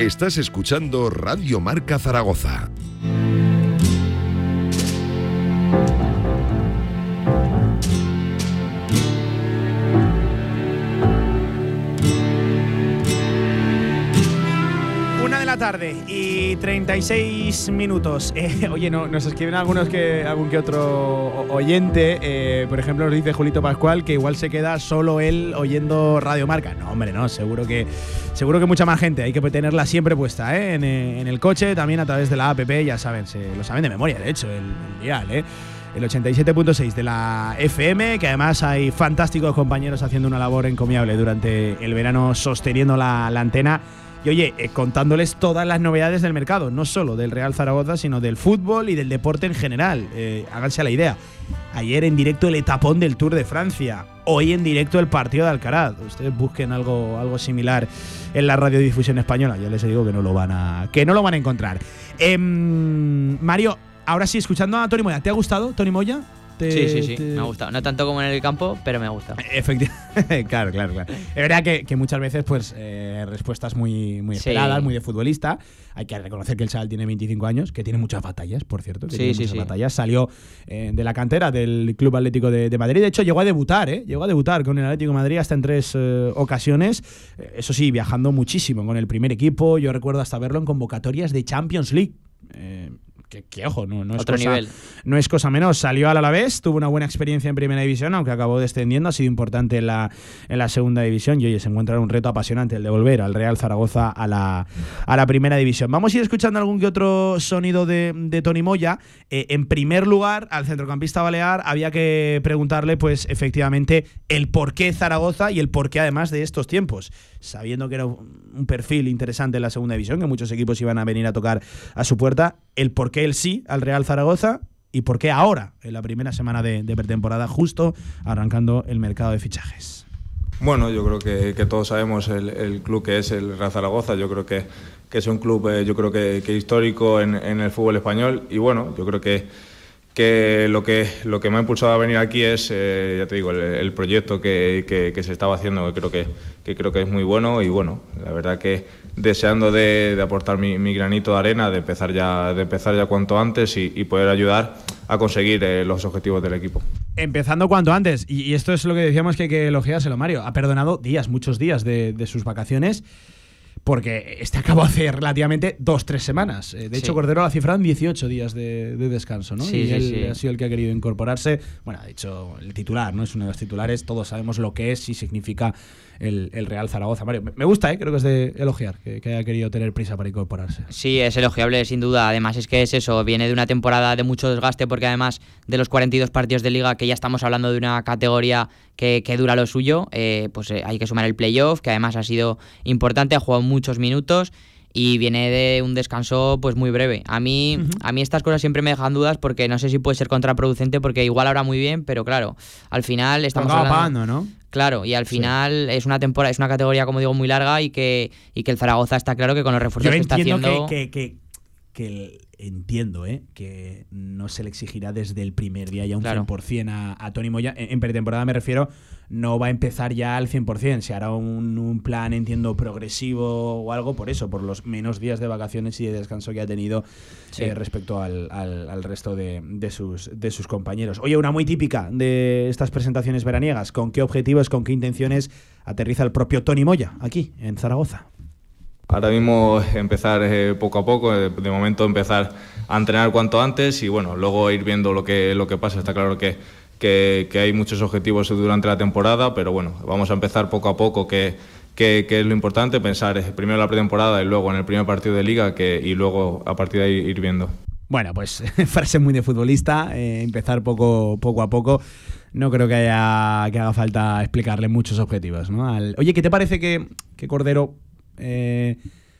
Estás escuchando Radio Marca Zaragoza. Tarde y 36 minutos. Eh, oye, no, nos escriben algunos que algún que otro oyente. eh, por ejemplo, nos dice Julito Pascual que igual se queda solo él oyendo Radio Marca. No, hombre, no. Seguro que seguro que mucha más gente. Hay que tenerla siempre puesta, ¿eh? En, eh, en el coche, también a través de la app. Ya saben, se lo saben de memoria, de hecho, el, el dial, ¿eh? el 87.6 de la FM, que además hay fantásticos compañeros haciendo una labor encomiable durante el verano sosteniendo la, la antena. Y oye, eh, contándoles todas las novedades del mercado, no solo del Real Zaragoza, sino del fútbol y del deporte en general. Eh, háganse la idea. Ayer en directo el etapón del Tour de Francia. Hoy en directo el partido de Alcaraz. Ustedes busquen algo, algo similar en la radiodifusión española. Ya les digo que no lo van a, que no lo van a encontrar. Em, Mario, ahora sí, escuchando a Tony Moya. ¿Te ha gustado Tony Moya? ¿Te- Sí, sí, sí, te- me ha gustado. No tanto como en el campo, pero me ha gustado. Efectivamente, claro, claro, claro. Es verdad que, que muchas veces, pues, eh, respuestas muy, muy Sí. esperadas, muy de futbolista. Hay que reconocer que el chaval tiene 25 años, que tiene muchas batallas, por cierto. Que Sí, tiene sí, muchas sí. batallas. Salió eh, de la cantera del Club Atlético de, de Madrid. De hecho, llegó a debutar, ¿eh? Llegó a debutar con el Atlético de Madrid hasta en tres eh, ocasiones. Eso sí, viajando muchísimo con el primer equipo. Yo recuerdo hasta verlo en convocatorias de Champions League. Eh, que, que, ojo, no, no es Otro cosa, nivel. no es cosa menos. Salió al Alavés, tuvo una buena experiencia en Primera División, aunque acabó descendiendo. Ha sido importante en la, en la Segunda División y oye, se encuentra en un reto apasionante el de volver al Real Zaragoza a la, a la Primera División. Vamos a ir escuchando algún que otro sonido de, de Tony Moya. Eh, en primer lugar, al centrocampista balear había que preguntarle, pues efectivamente, el por qué Zaragoza y el por qué además de estos tiempos. Sabiendo que era un perfil interesante en la Segunda División, que muchos equipos iban a venir a tocar a su puerta, el por qué el sí al Real Zaragoza y por qué ahora, en la primera semana de, pretemporada, justo arrancando el mercado de fichajes. Bueno, yo creo que, todos sabemos el, club que es el Real Zaragoza. Yo creo que, que es un club, eh, yo creo que, histórico en, el fútbol español. Y bueno, yo creo que, que, lo, que lo que me ha impulsado a venir aquí es, eh, ya te digo, el, el proyecto que, que, se estaba haciendo, que creo que, que creo que es muy bueno. Y bueno, la verdad que deseando de, de aportar mi, mi, granito de arena, de empezar ya, de empezar ya cuanto antes y, y poder ayudar a conseguir eh, los objetivos del equipo. Empezando cuanto antes, y, y, esto es lo que decíamos que hay que elogiárselo, Mario. Ha perdonado días, muchos días de, de sus vacaciones porque este acabó hace relativamente dos, tres semanas. Eh, de hecho, Cordero la cifra en 18 días de, descanso, ¿no? Sí, y sí, él sí. ha sido el que ha querido incorporarse. Bueno, ha dicho el titular, ¿no? Es uno de los titulares, todos sabemos lo que es y significa el, el Real Zaragoza. Mario, me- gusta, ¿eh? Creo que es de elogiar, que, que haya querido tener prisa para incorporarse. Sí, es elogiable, sin duda. Además, es que es eso, viene de una temporada de mucho desgaste, porque además de los 42 partidos de liga, que ya estamos hablando de una categoría que, que dura lo suyo, eh, pues eh, hay que sumar el playoff, que además ha sido importante, ha jugado muchos minutos y viene de un descanso pues muy breve. A mí, a mí estas cosas siempre me dejan dudas porque no sé si puede ser contraproducente porque igual ahora muy bien, pero claro, al final estamos acaba hablando- pagando, ¿no? Claro, y al final es una temporada, es una categoría, como digo, muy larga y que, y que el Zaragoza está claro que con los refuerzos Yo que está haciendo. que, que, que- que el- entiendo ¿eh? que no se le exigirá desde el primer día ya un Claro. 100% a, a Tony Moya. En, en pretemporada me refiero, no va a empezar ya al 100%. Se hará un, un plan, entiendo, progresivo o algo por eso, por los menos días de vacaciones y de descanso que ha tenido Sí. eh, respecto al, al- al resto de, de sus, de sus compañeros. Oye, una muy típica de estas presentaciones veraniegas. ¿Con qué objetivos, con qué intenciones aterriza el propio Tony Moya aquí en Zaragoza? Ahora mismo empezar eh, poco a poco, eh, de momento empezar a entrenar cuanto antes y bueno, luego ir viendo lo que, lo que pasa. Está claro que, que, hay muchos objetivos durante la temporada, pero bueno, vamos a empezar poco a poco, que, que, es lo importante, pensar eh, primero en la pretemporada y luego en el primer partido de liga y luego a partir de ahí ir viendo. Bueno, pues frase muy de futbolista, empezar poco, poco a poco. No creo que haya que haga falta explicarle muchos objetivos. Oye, ¿qué te parece que, que Cordero eh,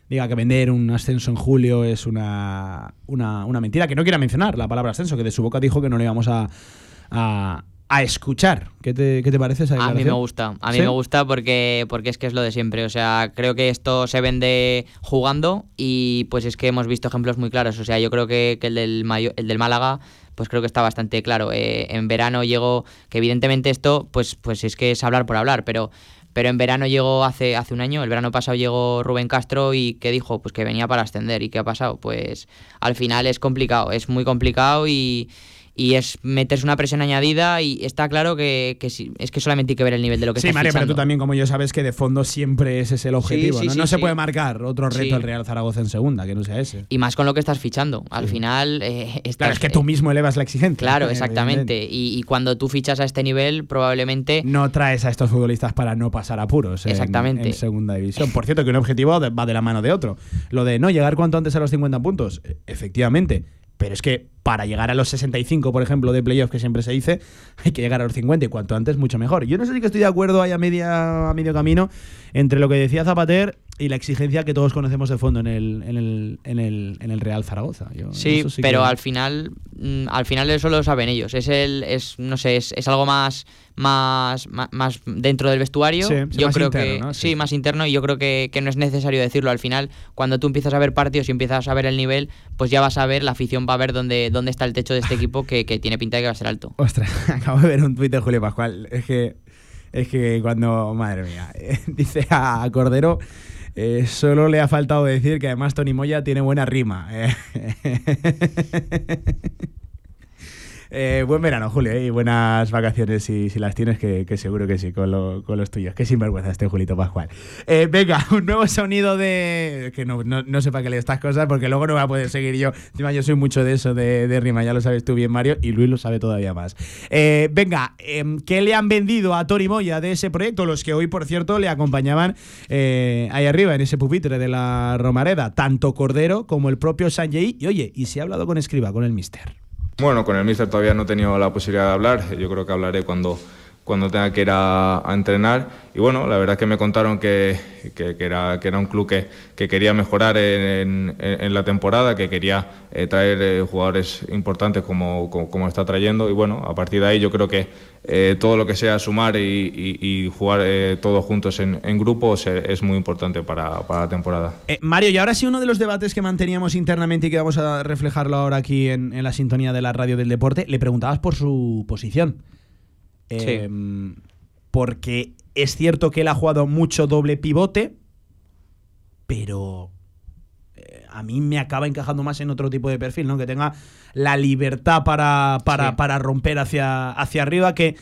diga que vender un ascenso en julio es una, una, una mentira? Que no quiera mencionar la palabra ascenso, que de su boca dijo que no le íbamos a, a, a escuchar. ¿Qué te, qué te parece esa A mí me gusta, a mí ¿Sí? me gusta porque, porque es que es lo de siempre. O sea, creo que esto se vende jugando y pues es que hemos visto ejemplos muy claros. O sea, yo creo que, que el, del Mayo- el del Málaga, pues creo que está bastante claro. Eh, en verano llegó, que evidentemente esto, pues, pues es que es hablar por hablar, pero, pero en verano llegó hace, hace un año, el verano pasado llegó Rubén Castro y ¿qué dijo? Pues que venía para ascender. ¿Y qué ha pasado? Pues al final es complicado, es muy complicado y y es meterse una presión añadida y está claro que, que sí, es que solamente hay que ver el nivel de lo que Sí, Mario, pero tú también, como yo, sabes que de fondo siempre ese es el objetivo. sí, ¿no? sí, No se puede marcar otro reto el Real Zaragoza en segunda, que no sea ese. Y más con lo que estás fichando. Al final eh, estás- Claro, es que tú mismo elevas la exigencia. Claro, exactamente. Y, y cuando tú fichas a este nivel, probablemente No traes a estos futbolistas para no pasar apuros en- Exactamente. en segunda división. Por cierto, que un objetivo va de la mano de otro. Lo de no llegar cuanto antes a los 50 puntos, efectivamente. Pero es que para llegar a los 65, por ejemplo, de playoff, que siempre se dice, hay que llegar a los 50 y cuanto antes, mucho mejor. Yo no sé si que estoy de acuerdo ahí a, media, a medio camino entre lo que decía Zapater y la exigencia que todos conocemos de fondo en el, en el, en el, en el Real Zaragoza. Yo Sí, pero que- al final, mm, al final eso lo saben ellos. Es el, es, no sé, es, es algo más, más, más, dentro del vestuario. Sí, yo más creo interno, que ¿no? Sí, sí, sí. más interno y yo creo que, que no es necesario decirlo. Al final, cuando tú empiezas a ver partidos y empiezas a ver el nivel, pues ya vas a ver, la afición va a ver dónde, dónde está el techo de este equipo que, que tiene pinta de que va a ser alto. Ostras, acabo de ver un tuit de Julio Pascual. Es que, es que cuando. Madre mía. dice a Cordero. Eh, solo le ha faltado decir que además Tony Moya tiene buena rima. eh. Buen verano, Julio, eh, y buenas vacaciones si, si las tienes, que, que seguro que sí, con, lo- con los tuyos. Qué sinvergüenza este Julito Pascual. Eh, venga, un nuevo sonido de... Que no, no, no sé para qué leo estas cosas, porque luego no voy a poder seguir yo. Encima yo soy mucho de eso, de, de rima, ya lo sabes tú bien, Mario, y Luis lo sabe todavía más. Venga, em, ¿qué le han vendido a Tony Moya de ese proyecto? Los que hoy, por cierto, le acompañaban ahí arriba, en ese pupitre de la Romareda, tanto Cordero como el propio Sanjay. Y oye, y si ha hablado con Escriba, con el mister. Bueno, con el míster todavía no he tenido la posibilidad de hablar. Yo creo que hablaré cuando, cuando tenga que ir a, a entrenar. Y bueno, la verdad es que me contaron que, que- que era, que era un club que, que quería mejorar en, en- en la temporada, que quería eh, traer eh, jugadores importantes como, como, como está trayendo. Y bueno, a partir de ahí yo creo que eh, todo lo que sea sumar y, y- y jugar eh, todos juntos en, en grupos es muy importante para, para la temporada. Eh, Mario, y ahora sí uno de los debates que manteníamos internamente y que vamos a reflejarlo ahora aquí en, en la sintonía de la radio del deporte, le preguntabas por su posición. Eh, Porque es cierto que él ha jugado mucho doble pivote, pero eh, a mí me acaba encajando más en otro tipo de perfil, ¿no? Que tenga la libertad para, para, Sí. para romper hacia, hacia arriba, que,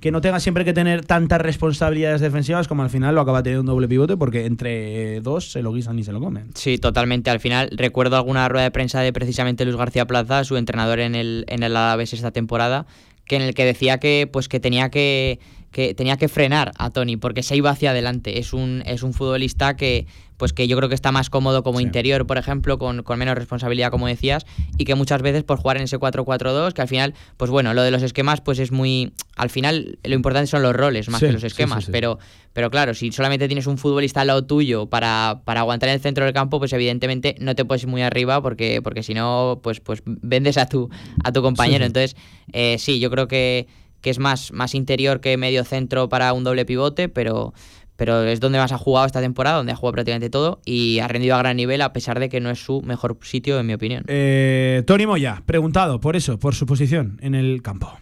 que no tenga siempre que tener tantas responsabilidades defensivas como al final lo acaba teniendo un doble pivote porque entre dos se lo guisan y se lo comen. Sí, totalmente. Al final recuerdo alguna rueda de prensa de precisamente Luis García Plaza, su entrenador en el, en el Alavés esta temporada, que en el que decía que pues que tenía que que tenía que frenar a Tony porque se iba hacia adelante. Es un, es un futbolista que, pues que yo creo que está más cómodo como interior, por ejemplo, con, menos responsabilidad, como decías, y que muchas veces por jugar en ese 4-4-2, que al final, pues bueno, lo de los esquemas, pues es muy. Al final, lo importante son los roles más que los esquemas, pero, pero claro, si solamente tienes un futbolista al lado tuyo para, para aguantar en el centro del campo, pues evidentemente no te puedes ir muy arriba porque, porque si no, pues, pues vendes a tu, a tu compañero. Entonces, eh, sí, yo creo que que es más, más interior que medio centro para un doble pivote, pero, pero es donde más ha jugado esta temporada, donde ha jugado prácticamente todo y ha rendido a gran nivel a pesar de que no es su mejor sitio, en mi opinión. Eh, Tony Moya, preguntado por eso, por su posición en el campo.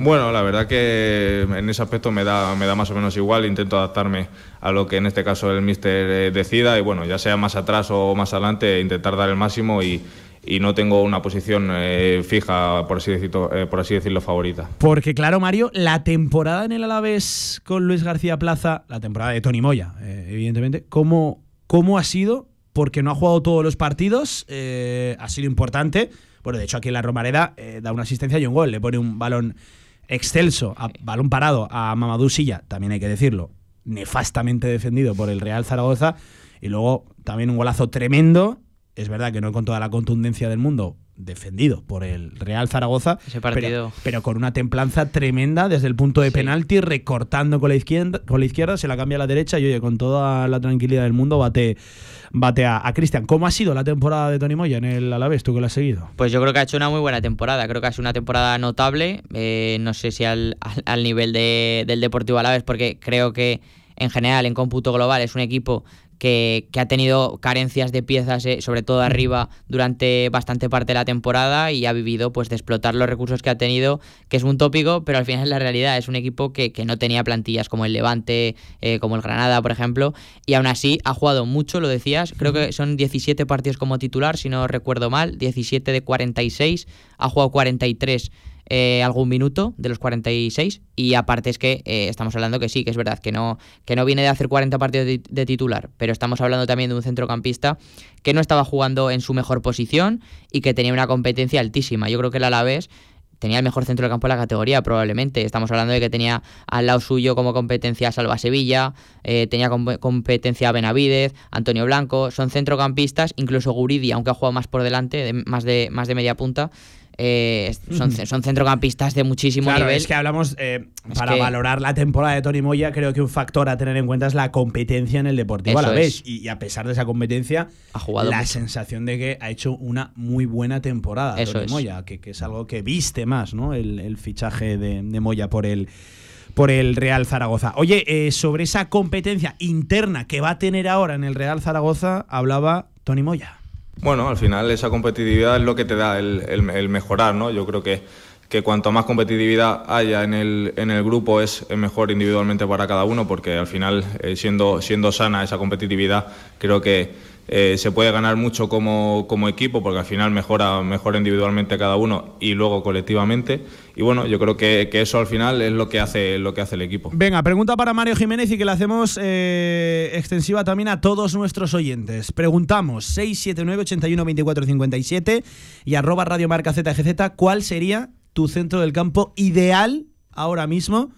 Bueno, la verdad que en ese aspecto me da, me da más o menos igual, intento adaptarme a lo que en este caso el míster eh, decida y bueno, ya sea más atrás o más adelante, intentar dar el máximo y, y no tengo una posición eh, fija, por así, decirlo, eh, por así decirlo, favorita. Porque claro, Mario, la temporada en el Alavés con Luis García Plaza, la temporada de Tony Moya, eh, evidentemente, ¿cómo, ¿cómo ha sido? Porque no ha jugado todos los partidos, ha sido importante. Bueno, de hecho aquí en la Romareda da una asistencia y un gol, le pone un balón excelso, balón parado a Mamadou Silla, también hay que decirlo, nefastamente defendido por el Real Zaragoza. Y luego también un golazo tremendo es verdad que no con toda la contundencia del mundo, defendido por el Real Zaragoza, Pero, con una templanza tremenda desde el punto de penalti, recortando con la izquierda, con la izquierda, se la cambia a la derecha y oye, con toda la tranquilidad del mundo bate, bate a, Cristian. ¿Cómo ha sido la temporada de Tony Moya en el Alavés, tú que lo has seguido? Pues yo creo que ha hecho una muy buena temporada, creo que ha sido una temporada notable, eh, no sé si al, al, nivel de, del Deportivo Alavés, porque creo que en general, en cómputo global, es un equipo que, ha tenido carencias de piezas, eh, sobre todo arriba, durante bastante parte de la temporada y ha vivido pues de explotar los recursos que ha tenido, que es un tópico, pero al final es la realidad. Es un equipo que, no tenía plantillas como el Levante, eh, como el Granada, por ejemplo, y aún así ha jugado mucho, lo decías. Creo que son 17 partidos como titular, si no recuerdo mal, 17 de 46, ha jugado 43 eh, algún minuto de los 46 y aparte es que eh, estamos hablando que sí, que es verdad, que no, que no viene de hacer 40 partidos de, titular, pero estamos hablando también de un centrocampista que no estaba jugando en su mejor posición y que tenía una competencia altísima. Yo creo que el Alavés tenía el mejor centro de campo de la categoría, probablemente. Estamos hablando de que tenía al lado suyo como competencia Salva Sevilla, eh, tenía competencia Benavidez, Antonio Blanco, son centrocampistas, incluso Guridi, aunque ha jugado más por delante, más, de, más de media punta, eh, son, son, centrocampistas de muchísimo claro, nivel. Es que hablamos, eh, para valorar la temporada de Tony Moya, creo que un factor a tener en cuenta es la competencia en el Deportivo a la vez. Y, a pesar de esa competencia, ha jugado la sensación de que ha hecho una muy buena temporada Tony Moya, que, es algo que viste más, ¿no? El, fichaje de, Moya por el por el Real Zaragoza. Oye, eh, sobre esa competencia interna que va a tener ahora en el Real Zaragoza, hablaba Tony Moya. Bueno, al final esa competitividad es lo que te da el, mejorar, ¿no? Yo creo que, que cuanto más competitividad haya en el, en el grupo es mejor individualmente para cada uno, porque al final, eh, siendo, siendo sana esa competitividad, creo que eh, se puede ganar mucho como, como, equipo porque al final mejora, mejora individualmente cada uno y luego colectivamente. Y bueno, yo creo que, eso al final es lo que hace, lo que hace el equipo. Venga, pregunta para Mario Jiménez y que la hacemos eh, extensiva también a todos nuestros oyentes. Preguntamos 679 81 24 57 y arroba Radio Marca ZGZ, ¿cuál sería tu centro del campo ideal ahora mismo?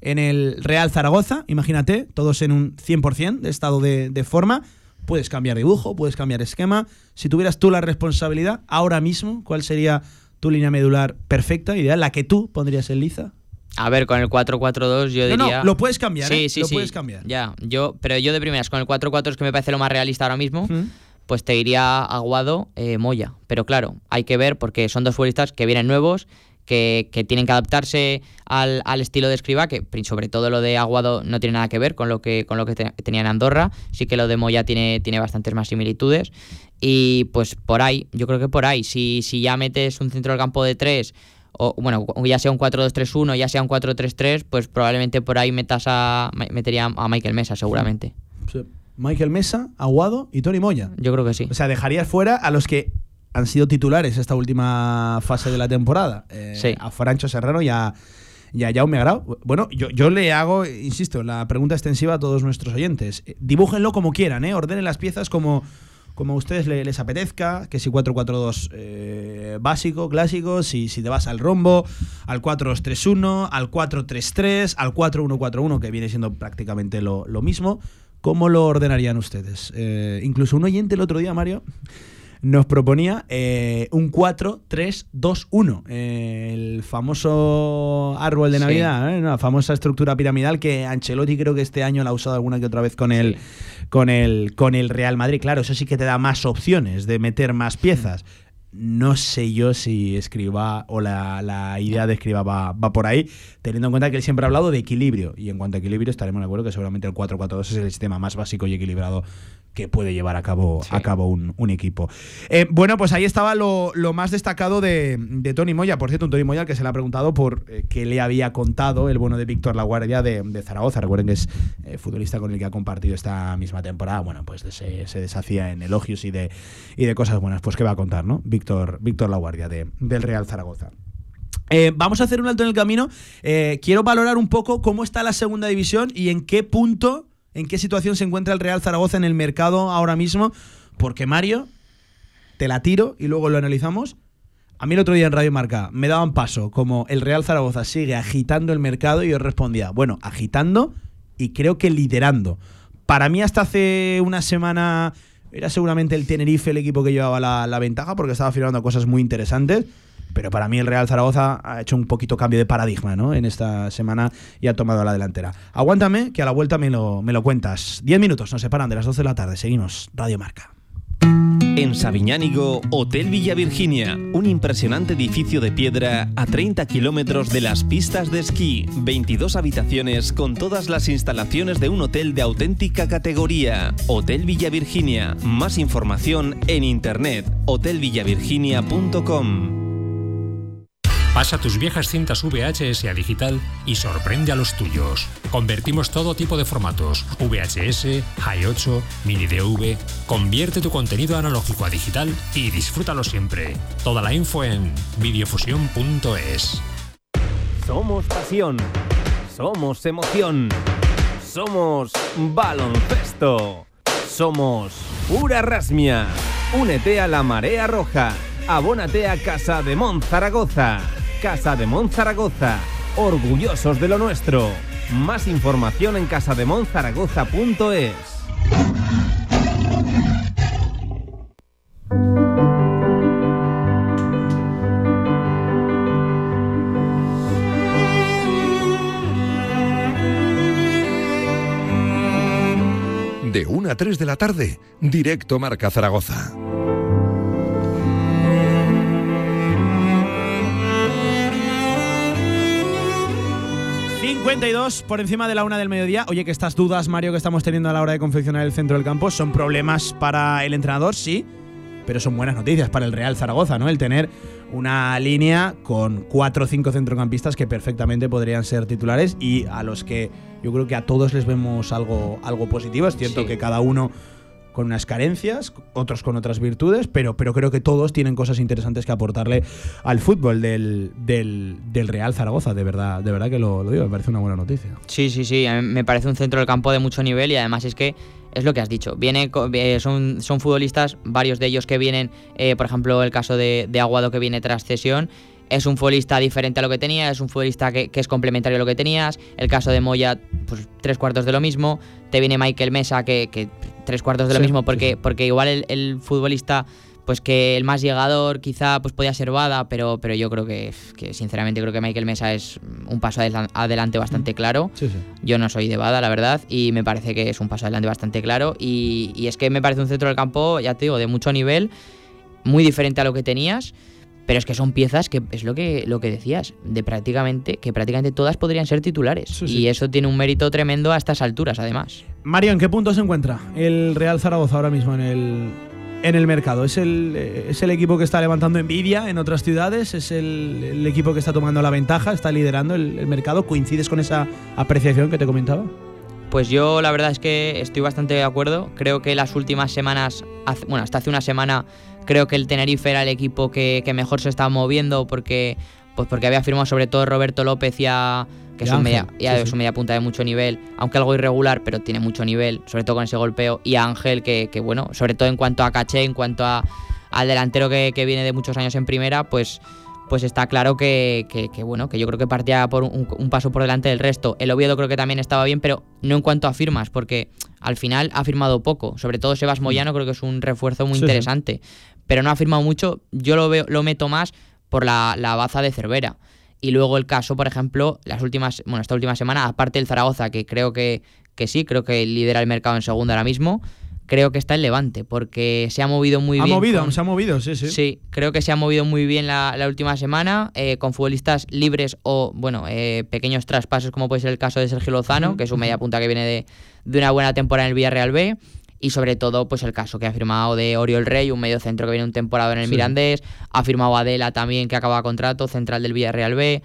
En el Real Zaragoza, imagínate, todos en un 100% de estado de forma. Puedes cambiar dibujo, puedes cambiar esquema. Si tuvieras tú la responsabilidad, ahora mismo, ¿cuál sería tu línea medular perfecta, ideal, la que tú pondrías en liza? A ver, con el 4-4-2 yo diría... No, lo puedes cambiar, sí, ¿eh? Sí, lo sí. puedes cambiar. Ya, yo, pero yo de primeras, con el 4-4 es que me parece lo más realista ahora mismo, pues te iría Aguado, eh, Moya. Pero claro, hay que ver porque son dos futbolistas que vienen nuevos que, tienen que adaptarse al, estilo de Escriba, que sobre todo lo de Aguado no tiene nada que ver con lo que, con lo que tenía en Andorra, sí que lo de Moya tiene, tiene bastantes más similitudes. Y pues por ahí, yo creo que por ahí, si, si ya metes un centro del campo de tres, o bueno, ya sea un 4-2-3-1, ya sea un 4-3-3, pues probablemente por ahí metas a, metería a Michael Mesa, seguramente. Michael Mesa, Aguado y Tony Moya. Yo creo que sí. O sea, dejarías fuera a los que han sido titulares esta última fase de la temporada. Eh, a Francho Serrano y a, ya ya me agrado. Bueno, yo, yo le hago, insisto, la pregunta extensiva a todos nuestros oyentes. Eh, Dibújenlo como quieran, ¿eh? ordenen las piezas como, como a ustedes le- les apetezca, que si 4-4-2 eh, básico, clásico, si, si te vas al rombo, al 4-2-3-1, al 4-3-3, al 4-1-4-1, que viene siendo prácticamente lo, lo mismo, ¿cómo lo ordenarían ustedes? Eh, incluso un oyente el otro día, Mario, nos proponía eh, un 4-3-2-1, eh, el famoso árbol de Sí. Navidad, ¿eh? la famosa estructura piramidal que Ancelotti creo que este año la ha usado alguna que otra vez con el, con el, con el Real Madrid. Claro, eso sí que te da más opciones de meter más piezas. No sé yo si escriba o la, la idea de escriba va, va por ahí, teniendo en cuenta que él siempre ha hablado de equilibrio. Y en cuanto a equilibrio, estaremos de acuerdo que seguramente el 4-4-2 es el sistema más básico y equilibrado que puede llevar a cabo, a cabo un, un equipo. Eh, bueno, pues ahí estaba lo, lo más destacado de, de Tony Moya. Por cierto, un Tony Moya al que se le ha preguntado por eh, qué le había contado el bueno de Víctor Laguardia de, de Zaragoza. Recuerden que es eh, futbolista con el que ha compartido esta misma temporada. Bueno, pues se, se deshacía en elogios y de, y de cosas buenas. Pues qué va a contar, ¿no? Víctor, Víctor Laguardia de, del Real Zaragoza. Eh, vamos a hacer un alto en el camino. Eh, quiero valorar un poco cómo está la segunda división y en qué punto, en qué situación se encuentra el Real Zaragoza en el mercado ahora mismo. Porque Mario, te la tiro y luego lo analizamos. A mí el otro día en Radio Marca me daban paso como el Real Zaragoza sigue agitando el mercado y yo respondía, bueno, agitando y creo que liderando. Para mí hasta hace una semana era seguramente el Tenerife el equipo que llevaba la, la ventaja porque estaba firmando cosas muy interesantes. Pero para mí el Real Zaragoza ha hecho un poquito cambio de paradigma ¿no? en esta semana y ha tomado la delantera. Aguántame, que a la vuelta me lo, me lo cuentas. Diez minutos nos separan de las 12 de la tarde. Seguimos, Radio Marca. En Sabiñánigo, Hotel Villa Virginia, un impresionante edificio de piedra a 30 kilómetros de las pistas de esquí, 22 habitaciones con todas las instalaciones de un hotel de auténtica categoría. Hotel Villa Virginia, más información en internet hotelvillavirginia.com. Pasa tus viejas cintas VHS a digital y sorprende a los tuyos. Convertimos todo tipo de formatos, VHS, Hi8, mini DV. Convierte tu contenido analógico a digital y disfrútalo siempre. Toda la info en videofusión.es. Somos pasión, somos emoción, somos baloncesto, somos pura rasmia. Únete a la marea roja, abónate a Casa de Mon Zaragoza. Casa de Mon Zaragoza, orgullosos de lo nuestro. Más información en casademonzaragoza.es. De 1 a 3 de la tarde, directo Marca Zaragoza. ...52 por encima de la una del mediodía. Oye, que estas dudas, Mario, que estamos teniendo a la hora de confeccionar el centro del campo... ¿son problemas para el entrenador? Sí. Pero son buenas noticias para el Real Zaragoza, ¿no? El tener una línea con cuatro o cinco centrocampistas que perfectamente podrían ser titulares y a los que yo creo que a todos les vemos algo, algo positivo. Es cierto Sí. que cada uno con unas carencias, otros con otras virtudes, pero, pero creo que todos tienen cosas interesantes que aportarle al fútbol del, del, del Real Zaragoza. De verdad, de verdad que lo, digo, me parece una buena noticia. Sí, sí, sí. Me parece un centro del campo de mucho nivel y además es que es lo que has dicho. Viene, eh, son, son futbolistas, varios de ellos que vienen, eh, por ejemplo, el caso de, Aguado que viene tras cesión. Es un futbolista diferente a lo que tenía, es un futbolista que, es complementario a lo que tenías. El caso de Moya, pues tres cuartos de lo mismo. Te viene Michael Mesa, que tres cuartos de lo Sí, mismo, porque, sí. porque igual el, el futbolista, pues que el más llegador quizá pues podía ser Bada, pero, pero yo creo que, que sinceramente creo que Michael Mesa es un paso adela- adelante bastante claro. Sí. Yo no soy de Bada, la verdad, y me parece que es un paso adelante bastante claro. Y, y es que me parece un centro del campo, ya te digo, de mucho nivel, muy diferente a lo que tenías. Pero es que son piezas que es lo que, lo que decías, de prácticamente, que prácticamente todas podrían ser titulares. Sí, sí. Y eso tiene un mérito tremendo a estas alturas, además. Mario, ¿en qué punto se encuentra el Real Zaragoza ahora mismo en el, en el mercado? ¿Es el, ¿Es el equipo que está levantando envidia en otras ciudades? ¿Es el, el equipo que está tomando la ventaja? ¿Está liderando el, el mercado? ¿Coincides con esa apreciación que te comentaba? Pues yo la verdad es que estoy bastante de acuerdo. Creo que las últimas semanas, bueno, hasta hace una semana, creo que el Tenerife era el equipo que, que mejor se estaba moviendo porque, pues porque había firmado sobre todo Roberto López y a, que es un media, ya sí, es un media punta de mucho nivel, aunque algo irregular, pero tiene mucho nivel, sobre todo con ese golpeo, y a Ángel, que, que, bueno, sobre todo en cuanto a caché, en cuanto a, al delantero que, que viene de muchos años en primera, pues pues está claro que, bueno, que yo creo que partía por un, un paso por delante del resto. El Oviedo creo que también estaba bien, pero no en cuanto a firmas, porque al final ha firmado poco. Sobre todo Sebas Moyano creo que es un refuerzo muy Sí, sí. Pero no ha firmado mucho. Yo lo veo, lo meto más por la, la baza de Cervera. Y luego el caso, por ejemplo, las últimas, bueno, esta última semana, aparte del Zaragoza, que creo que, que sí, creo que lidera el mercado en segunda ahora mismo, creo que está el Levante, porque se ha movido muy ha bien. movido, con- se ha movido, sí, sí. Sí, creo que se ha movido muy bien la, la última semana, eh, con futbolistas libres o, bueno, eh, pequeños traspasos, como puede ser el caso de Sergio Lozano, que es un media punta que viene de, de una buena temporada en el Villarreal B. Y sobre todo, pues el caso que ha firmado de Oriol Rey, un medio centro que viene un temporada en el Sí. Mirandés. Ha firmado Adela también, que acaba contrato, central del Villarreal B.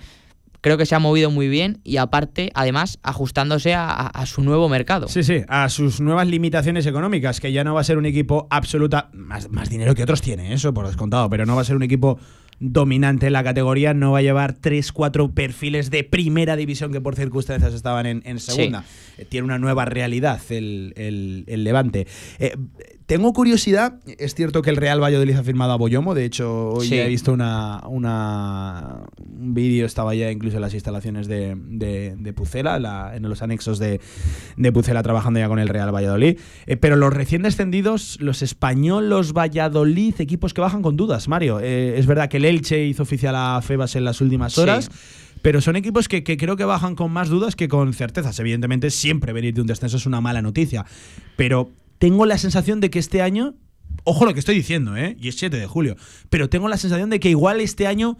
Creo que se ha movido muy bien y aparte, además, ajustándose a, a- a su nuevo mercado. Sí, sí, a sus nuevas limitaciones económicas, que ya no va a ser un equipo absoluta, más, más dinero que otros tiene, eso por descontado, pero no va a ser un equipo dominante en la categoría, no va a llevar 3, 4 perfiles de primera división que por circunstancias estaban en, en segunda. Eh, Tiene una nueva realidad el, el- el Levante. Eh, tengo curiosidad, es cierto que el Real Valladolid ha firmado a Boyomo, de hecho hoy Sí. ya he visto una, una- un vídeo, estaba ya incluso en las instalaciones de, de- de Pucela, la- en los anexos de, de Pucela trabajando ya con el Real Valladolid. Eh, pero los recién descendidos, los español, los Valladolid, equipos que bajan con dudas, Mario. Eh, es verdad que el Elche hizo oficial a Febas en las últimas Sí. horas. Pero son equipos que, que creo que bajan con más dudas que con certezas. Evidentemente, siempre venir de un descenso es una mala noticia. Pero tengo la sensación de que este año. Ojo lo que estoy diciendo, ¿eh? Y es 7 de julio. Pero tengo la sensación de que igual este año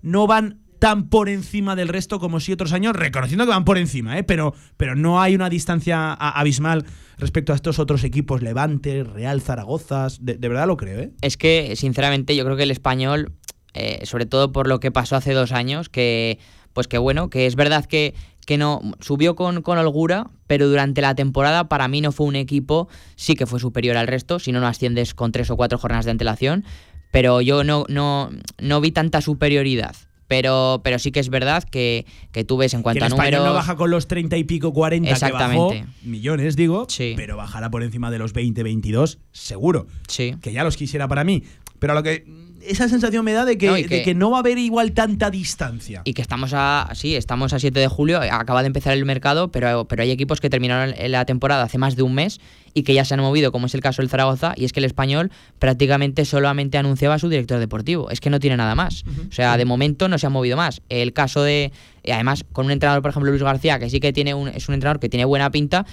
no van tan por encima del resto como si otros años, reconociendo que van por encima, ¿eh? pero, pero no hay una distancia abismal respecto a estos otros equipos, Levante, Real, Zaragoza, de, de verdad lo creo, ¿eh? Es que, sinceramente, yo creo que el español, eh, sobre todo por lo que pasó hace dos años, que, pues que bueno, que es verdad que, que no subió con, con holgura, pero durante la temporada para mí no fue un equipo, sí que fue superior al resto, si no, no asciendes con tres o cuatro jornadas de antelación, pero yo no, no, no vi tanta superioridad. Pero, pero sí que es verdad que, que tú ves en Que cuanto el a números. no baja con los 30 y pico, 40 que bajó, Exactamente. millones digo, Sí. pero bajará por encima de los 20, 22, seguro. Sí. Que ya los quisiera para mí. Pero a lo que esa sensación me da de que, No, de que- no va a haber igual tanta distancia. Y que estamos a. Sí, estamos a 7 de julio, acaba de empezar el mercado, pero, pero hay equipos que terminaron la temporada hace más de un mes y que ya se han movido, como es el caso del Zaragoza, y es que el español prácticamente solamente anunciaba a su director deportivo. Es que no tiene nada más. O sea, de momento no se ha movido más. El caso de. Además, con un entrenador, por ejemplo, Luis García, que sí que tiene un, es un entrenador que tiene buena pinta.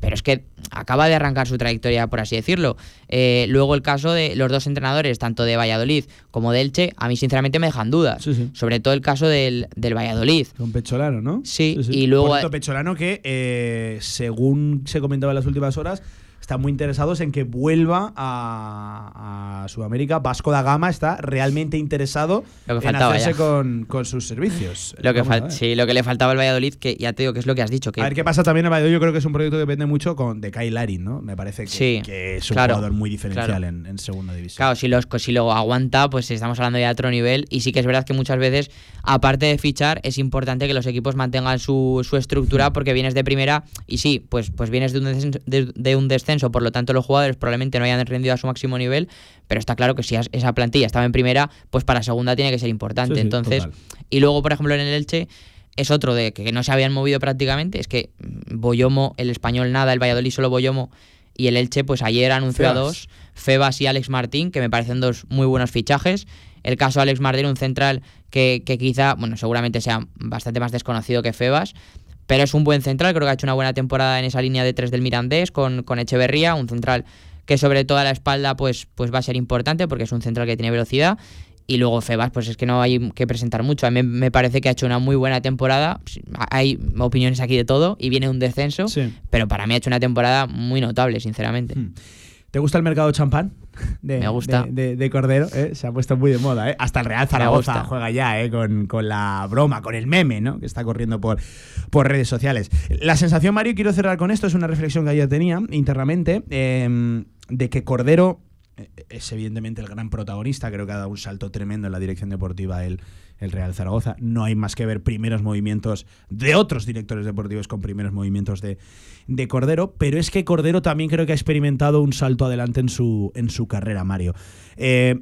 Pero es que acaba de arrancar su trayectoria, por así decirlo. Eh, luego el caso de los dos entrenadores, tanto de Valladolid como de Elche, a mí sinceramente me dejan dudas. Sí, sí. Sobre todo el caso del, del Valladolid. Con Pecholano, ¿no? Sí, y luego- Por cierto, Pecholano que, eh, según se comentaba en las últimas horas, están muy interesados en que vuelva a, a Sudamérica. Vasco da Gama está realmente interesado en hacerse con, con sus servicios. Lo que, Vamos sí, lo que le faltaba al Valladolid, que ya te digo que es lo que has dicho. Que A ver qué pasa también en Valladolid. Yo creo que es un proyecto que depende mucho con, de Kyle Larin, ¿no? Me parece que, Sí, que es un claro, jugador muy diferencial claro. en, en segunda división. Claro, si, los, si lo aguanta, pues estamos hablando ya de otro nivel. Y sí que es verdad que muchas veces, aparte de fichar, es importante que los equipos mantengan su, su estructura porque vienes de primera y sí, pues, pues vienes de un, descenso, de, de un descenso, por lo tanto los jugadores probablemente no hayan rendido a su máximo nivel, pero está claro que si esa plantilla estaba en primera, pues para segunda tiene que ser importante. Sí, sí, Entonces, total. y luego, por ejemplo, en el Elche es otro de que no se habían movido prácticamente, es que Boyomo, el español nada, el Valladolid solo Boyomo y el Elche, pues ayer anunció a dos, Febas y Alex Martín, que me parecen dos muy buenos fichajes. El caso de Alex Martín, un central que, que quizá, bueno, seguramente sea bastante más desconocido que Febas, pero es un buen central, creo que ha hecho una buena temporada en esa línea de tres del Mirandés con, con Echeverría, un central que sobre todo a la espalda pues, pues va a ser importante porque es un central que tiene velocidad. Y luego Febas, pues es que no hay que presentar mucho. A mí me parece que ha hecho una muy buena temporada. Hay opiniones aquí de todo y viene un descenso, Sí. pero para mí ha hecho una temporada muy notable, sinceramente. Hmm. ¿Te gusta el mercado champán? De, Me gusta. De, de- de Cordero, ¿eh? se ha puesto muy de moda. ¿eh? Hasta el Real Zaragoza juega ya ¿eh? con, con la broma, con el meme ¿no? que está corriendo por, por redes sociales. La sensación, Mario, quiero cerrar con esto, es una reflexión que ayer tenía internamente, eh, de que Cordero eh, es evidentemente el gran protagonista, creo que ha dado un salto tremendo en la dirección deportiva él el Real Zaragoza. No hay más que ver primeros movimientos de otros directores deportivos con primeros movimientos de, de Cordero, pero es que Cordero también creo que ha experimentado un salto adelante en su, en su carrera, Mario. Eh,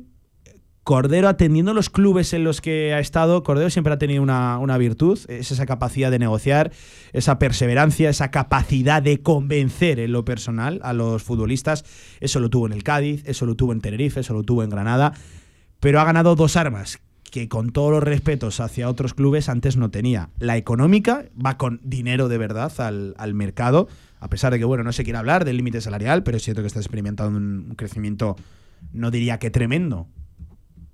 Cordero, atendiendo los clubes en los que ha estado, Cordero siempre ha tenido una, virtud, es esa capacidad de negociar, esa perseverancia, esa capacidad de convencer en lo personal a los futbolistas. Eso lo tuvo en el Cádiz, eso lo tuvo en Tenerife, eso lo tuvo en Granada, pero ha ganado dos armas que con todos los respetos hacia otros clubes antes no tenía. La económica va con dinero de verdad al, al mercado, a pesar de que, bueno, no se quiere hablar del límite salarial, pero es cierto que está experimentando un crecimiento, no diría que tremendo,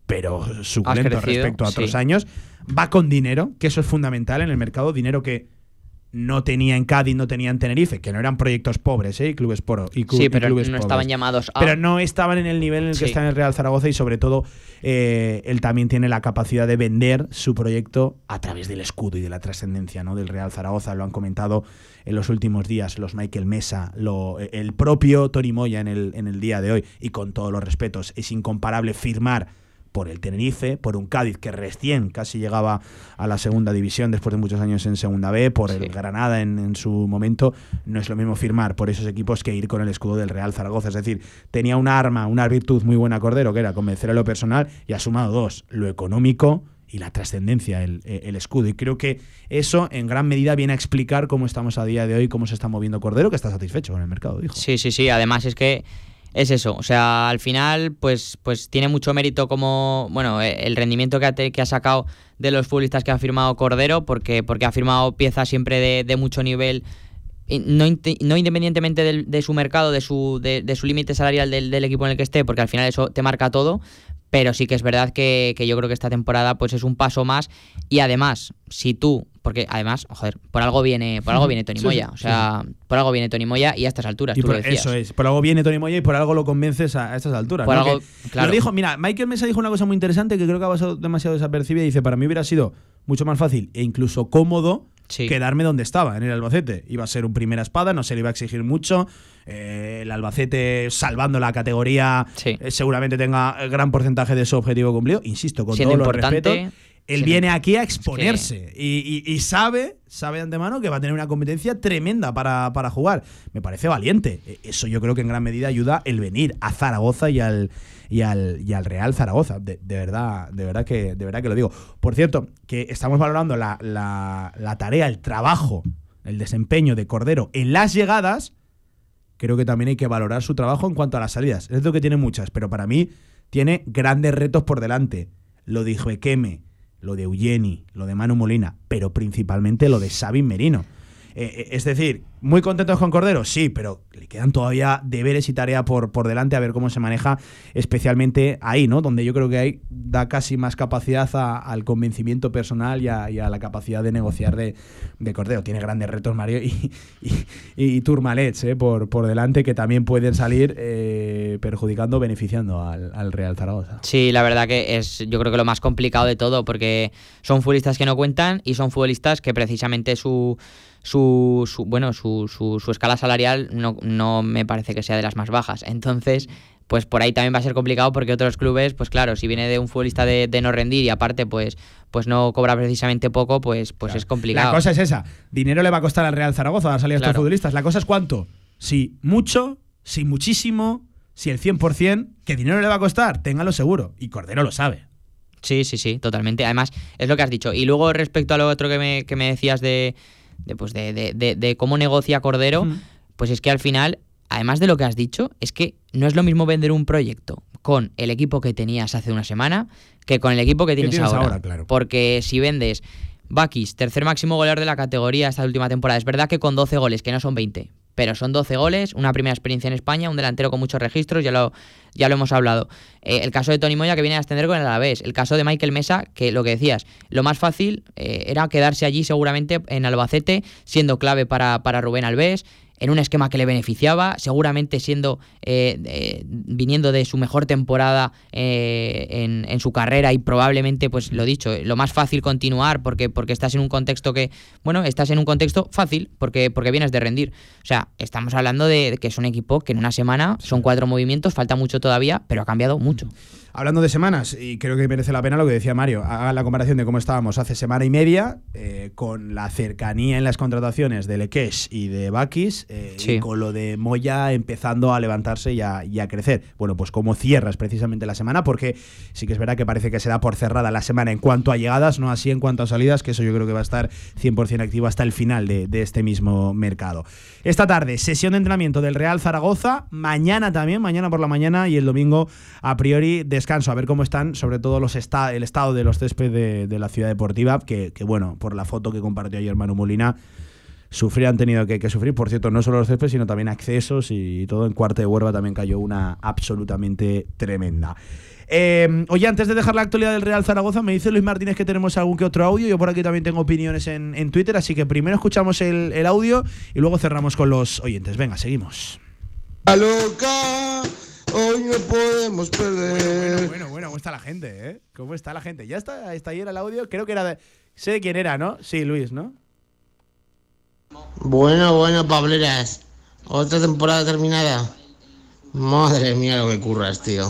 pero suculento respecto a otros años. Va con dinero, que eso es fundamental en el mercado, dinero que no tenía en Cádiz, no tenía en Tenerife, que no eran proyectos pobres, ¿eh? Clubes por y, sí, pero no estaban llamados a... Pero no estaban en el nivel en el que está en el Real Zaragoza y sobre todo eh, él también tiene la capacidad de vender su proyecto a través del escudo y de la trascendencia ¿no? del Real Zaragoza. Lo han comentado en los últimos días los Michael Mesa, lo, el propio Tony Moya en el, en el día de hoy y con todos los respetos. Es incomparable firmar por el Tenerife, por un Cádiz que recién casi llegaba a la segunda división después de muchos años en segunda B, por el Granada en, su momento, no es lo mismo firmar por esos equipos que ir con el escudo del Real Zaragoza. Es decir, tenía un arma, una virtud muy buena Cordero, que era convencer a lo personal, y ha sumado dos, lo económico y la trascendencia, el, el, escudo. Y creo que eso en gran medida viene a explicar cómo estamos a día de hoy, cómo se está moviendo Cordero, que está satisfecho con el mercado, dijo. Sí, sí, sí. Además es que es eso. O sea, al final, pues, pues tiene mucho mérito como, bueno, eh, el rendimiento que ha, que ha sacado de los futbolistas que ha firmado Cordero, porque, porque ha firmado piezas siempre de, de mucho nivel. No, no, independientemente de su mercado, de su, de, su límite salarial del, del, equipo en el que esté, porque al final eso te marca todo, pero sí que es verdad que, que, yo creo que esta temporada pues es un paso más y además, si tú porque además, joder, por algo viene, por algo viene Tony Moya. o sea, por algo viene Tony Moya y a estas alturas. tú por, lo decías. Eso es. Por algo viene Tony Moya y por algo lo convences a, estas alturas. Por algo, claro. dijo, mira, Michael Mesa dijo una cosa muy interesante que creo que ha pasado demasiado desapercibida. Dice, para mí hubiera sido mucho más fácil e incluso cómodo quedarme donde estaba, en el Albacete. Iba a ser un primera espada, no se le iba a exigir mucho. Eh, el Albacete, salvando la categoría, eh, seguramente tenga gran porcentaje de su objetivo cumplido. Insisto, con todo lo respeto él viene aquí a exponerse y, sabe, sabe de antemano que va a tener una competencia tremenda para, jugar. Me parece valiente. E, eso yo creo que en gran medida ayuda el venir a Zaragoza y al, y al, y al Real Zaragoza. De, verdad, de verdad que, de verdad que lo digo. Por cierto, que estamos valorando la, la tarea, el trabajo, el desempeño de Cordero en las llegadas. Creo que también hay que valorar su trabajo en cuanto a las salidas. Es cierto que tiene muchas, pero para mí tiene grandes retos por delante. Lo dijo Ekeme lo de Eugeni, lo de Manu Molina, pero principalmente lo de Sabin Merino. Eh, eh, es decir, ¿Muy contentos con Cordero? Sí, pero le quedan todavía deberes y tarea por, por delante a ver cómo se maneja, especialmente ahí, ¿no? Donde yo creo que hay da casi más capacidad al convencimiento personal y a, la capacidad de negociar de, Cordero. Tiene grandes retos Mario y, y, Turmalets ¿eh? por, por delante que también pueden salir eh, perjudicando, beneficiando al, Real Zaragoza. Sí, la verdad que es yo creo que lo más complicado de todo porque son futbolistas que no cuentan y son futbolistas que precisamente su su, su bueno, su, su, su, escala salarial no, no me parece que sea de las más bajas. Entonces, pues por ahí también va a ser complicado porque otros clubes, pues claro, si viene de un futbolista de, de no rendir y aparte pues pues no cobra precisamente poco, pues pues es complicado. La cosa es esa, dinero le va a costar al Real Zaragoza dar salir a estos futbolistas. La cosa es cuánto. Si mucho, si muchísimo, si el 100%, ¿qué dinero le va a costar? Téngalo seguro. Y Cordero lo sabe. Sí, sí, sí, totalmente. Además, es lo que has dicho. Y luego respecto a lo otro que me, que me decías de, de, pues de, de, de, cómo negocia Cordero, pues es que al final, además de lo que has dicho, es que no es lo mismo vender un proyecto con el equipo que tenías hace una semana que con el equipo que tienes, ahora. claro. Porque si vendes Bakis, tercer máximo goleador de la categoría esta última temporada, es verdad que con 12 goles, que no son 20, pero son 12 goles, una primera experiencia en España, un delantero con muchos registros, ya lo, ya lo hemos hablado. Eh, el caso de Tony Moya que viene a ascender con el Alavés, el caso de Michael Mesa, que lo que decías, lo más fácil eh, era quedarse allí seguramente en Albacete, siendo clave para, para Rubén Alves, en un esquema que le beneficiaba, seguramente siendo eh, viniendo de su mejor temporada eh, en, su carrera y probablemente, pues lo dicho, lo más fácil continuar porque, porque estás en un contexto que, bueno, estás en un contexto fácil porque, porque vienes de rendir. O sea, estamos hablando de, que es un equipo que en una semana son cuatro movimientos, falta mucho todavía, pero ha cambiado mucho. Hablando de semanas, y creo que merece la pena lo que decía Mario, haga la comparación de cómo estábamos hace semana y media, eh, con la cercanía en las contrataciones de Lekesh y de Bakis, eh, y con lo de Moya empezando a levantarse y a, crecer. Bueno, pues cómo cierras precisamente la semana, porque sí que es verdad que parece que se da por cerrada la semana en cuanto a llegadas, no así en cuanto a salidas, que eso yo creo que va a estar 100% activo hasta el final de, de este mismo mercado. Esta tarde, sesión de entrenamiento del Real Zaragoza, mañana también, mañana por la mañana y el domingo a priori de descanso, a ver cómo están, sobre todo los el estado de los césped de, la ciudad deportiva, que, bueno, por la foto que compartió ayer Manu Molina, sufrir han tenido que, sufrir. Por cierto, no solo los céspedes, sino también accesos y todo en cuarto de Huerva también cayó una absolutamente tremenda. Eh, oye, antes de dejar la actualidad del Real Zaragoza, me dice Luis Martínez que tenemos algún que otro audio. Yo por aquí también tengo opiniones en, Twitter, así que primero escuchamos el, el, audio y luego cerramos con los oyentes. Venga, seguimos. Hoy no podemos perder. Bueno, bueno, ¿cómo está la gente, eh? ¿Cómo está la gente? Ya está, está ahí el audio. Creo que era de. Sé de quién era, ¿no? Sí, Luis, ¿no? Bueno, bueno, Pableras. Otra temporada terminada. Madre mía lo que curras, tío.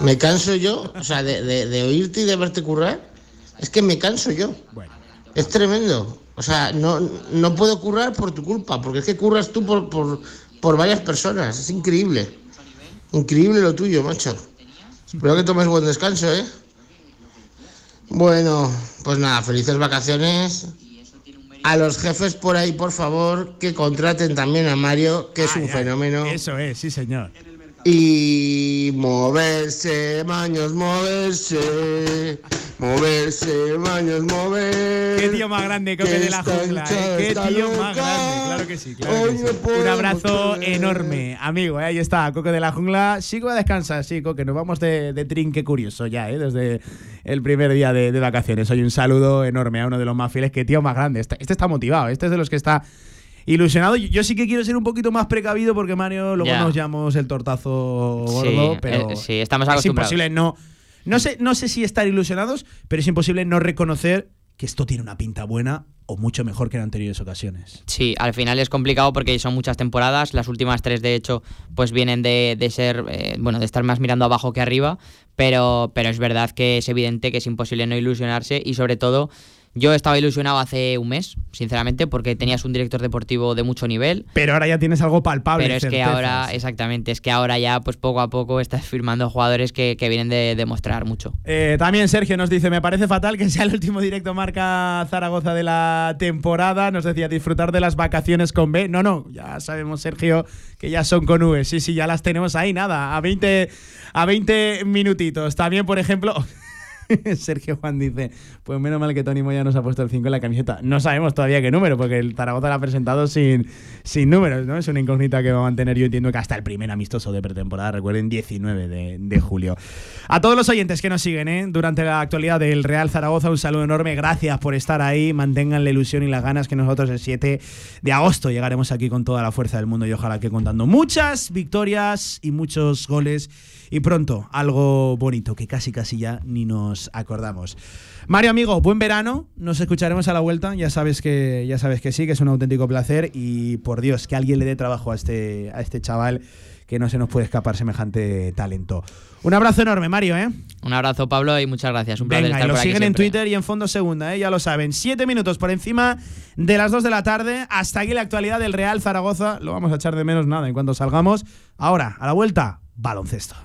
Me canso yo, o sea, de, oírte y de verte currar. Es que me canso yo. Bueno. Es tremendo. O sea, no, no puedo currar por tu culpa, porque es que curras tú por, por, por varias personas. Es increíble. Increíble lo tuyo, macho. Espero que tomes buen descanso, ¿eh? Bueno, pues nada, felices vacaciones. A los jefes por ahí, por favor, que contraten también a Mario, que es un fenómeno. Eso es, sí, señor. Y moverse, maños, moverse. Moverse, maños, mover. Qué tío más grande, Coque de la Jungla. ¿eh? Qué tío más grande, claro que sí. Claro que sí. Un abrazo enorme, amigo. ¿eh? Ahí está, Coque de la Jungla. Sigo a descansar, sí, Coque. Nos vamos de, de trinque curioso ya, ¿eh? desde el primer día de, de vacaciones. Hoy un saludo enorme a uno de los más fieles. Qué tío más grande. Este, este está motivado, este es de los que está ilusionado. Yo, sí que quiero ser un poquito más precavido porque Mario luego nos llamamos el tortazo gordo, pero eh, sí, estamos acostumbrados. Es imposible no no sé, no sé si estar ilusionados, pero es imposible no reconocer que esto tiene una pinta buena o mucho mejor que en anteriores ocasiones. Sí, al final es complicado porque son muchas temporadas. Las últimas tres, de hecho, pues vienen de, ser, eh, bueno, de estar más mirando abajo que arriba. Pero, pero es verdad que es evidente que es imposible no ilusionarse y sobre todo yo estaba ilusionado hace un mes, sinceramente, porque tenías un director deportivo de mucho nivel. Pero ahora ya tienes algo palpable. Pero es que ahora, exactamente, es que ahora ya, pues poco a poco estás firmando jugadores que, vienen de demostrar mucho. Eh, también Sergio nos dice: Me parece fatal que sea el último directo marca Zaragoza de la temporada. Nos decía disfrutar de las vacaciones con B. No, no, ya sabemos, Sergio, que ya son con V. Sí, sí, ya las tenemos ahí, nada, a 20, a 20 minutitos. También, por ejemplo. Sergio Juan dice, pues menos mal que Tony Moya nos ha puesto el 5 en la camiseta. No sabemos todavía qué número, porque el Zaragoza lo ha presentado sin, sin números, ¿no? Es una incógnita que va a mantener, yo entiendo que hasta el primer amistoso de pretemporada, recuerden, 19 de, julio. A todos los oyentes que nos siguen ¿eh? durante la actualidad del Real Zaragoza, un saludo enorme, gracias por estar ahí, mantengan la ilusión y las ganas que nosotros el 7 de agosto llegaremos aquí con toda la fuerza del mundo y ojalá que contando muchas victorias y muchos goles y pronto algo bonito que casi casi ya ni nos acordamos. Mario amigo, buen verano, nos escucharemos a la vuelta, ya sabes que ya sabes que sí, que es un auténtico placer y por Dios, que alguien le dé trabajo a este a este chaval que no se nos puede escapar semejante talento. Un abrazo enorme, Mario, ¿eh? Un abrazo, Pablo, y muchas gracias. Un placer Venga, y lo siguen en Twitter y en Fondo Segunda, ¿eh? ya lo saben. Siete minutos por encima de las dos de la tarde. Hasta aquí la actualidad del Real Zaragoza. Lo vamos a echar de menos nada en cuanto salgamos. Ahora, a la vuelta, baloncesto.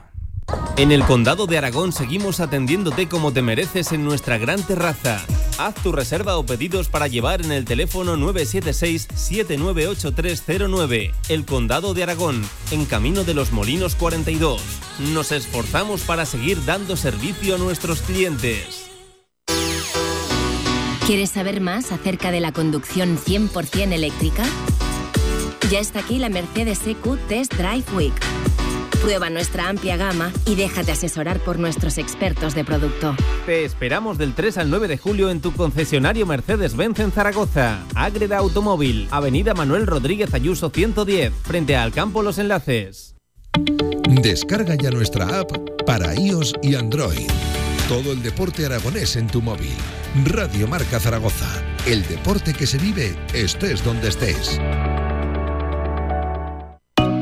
En el Condado de Aragón seguimos atendiéndote como te mereces en nuestra gran terraza. Haz tu reserva o pedidos para llevar en el teléfono 976-798309. El Condado de Aragón, en Camino de los Molinos 42. Nos esforzamos para seguir dando servicio a nuestros clientes. ¿Quieres saber más acerca de la conducción 100% eléctrica? Ya está aquí la Mercedes EQ Test Drive Week Prueba nuestra amplia gama y déjate asesorar por nuestros expertos de producto. Te esperamos del 3 al 9 de julio en tu concesionario Mercedes-Benz en Zaragoza. Ágreda Automóvil, Avenida Manuel Rodríguez Ayuso 110, frente al Campo Los Enlaces. Descarga ya nuestra app para iOS y Android. Todo el deporte aragonés en tu móvil. Radio Marca Zaragoza. El deporte que se vive estés donde estés.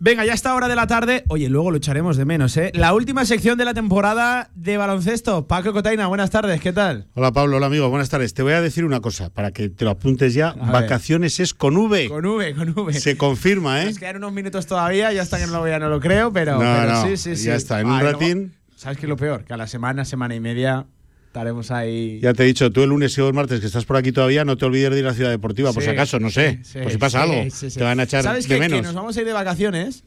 Venga, ya está hora de la tarde. Oye, luego lo echaremos de menos, ¿eh? La última sección de la temporada de baloncesto. Paco Cotaina, buenas tardes, ¿qué tal? Hola Pablo, hola amigo, buenas tardes. Te voy a decir una cosa, para que te lo apuntes ya. A Vacaciones es con V. Con V, con V. Se confirma, ¿eh? Nos quedan unos minutos todavía, ya está que no ya no lo creo, pero, No, pero no, sí, sí, sí. ya está, en un ratín. ¿Sabes qué es lo peor? Que a la semana, semana y media estaremos ahí. Ya te he dicho, tú el lunes y el martes que estás por aquí todavía, no te olvides de ir a la ciudad deportiva, por si acaso, no sé. sí, por si pasa algo. Te van a echar ¿Sabes de? Que menos. nos vamos a ir de vacaciones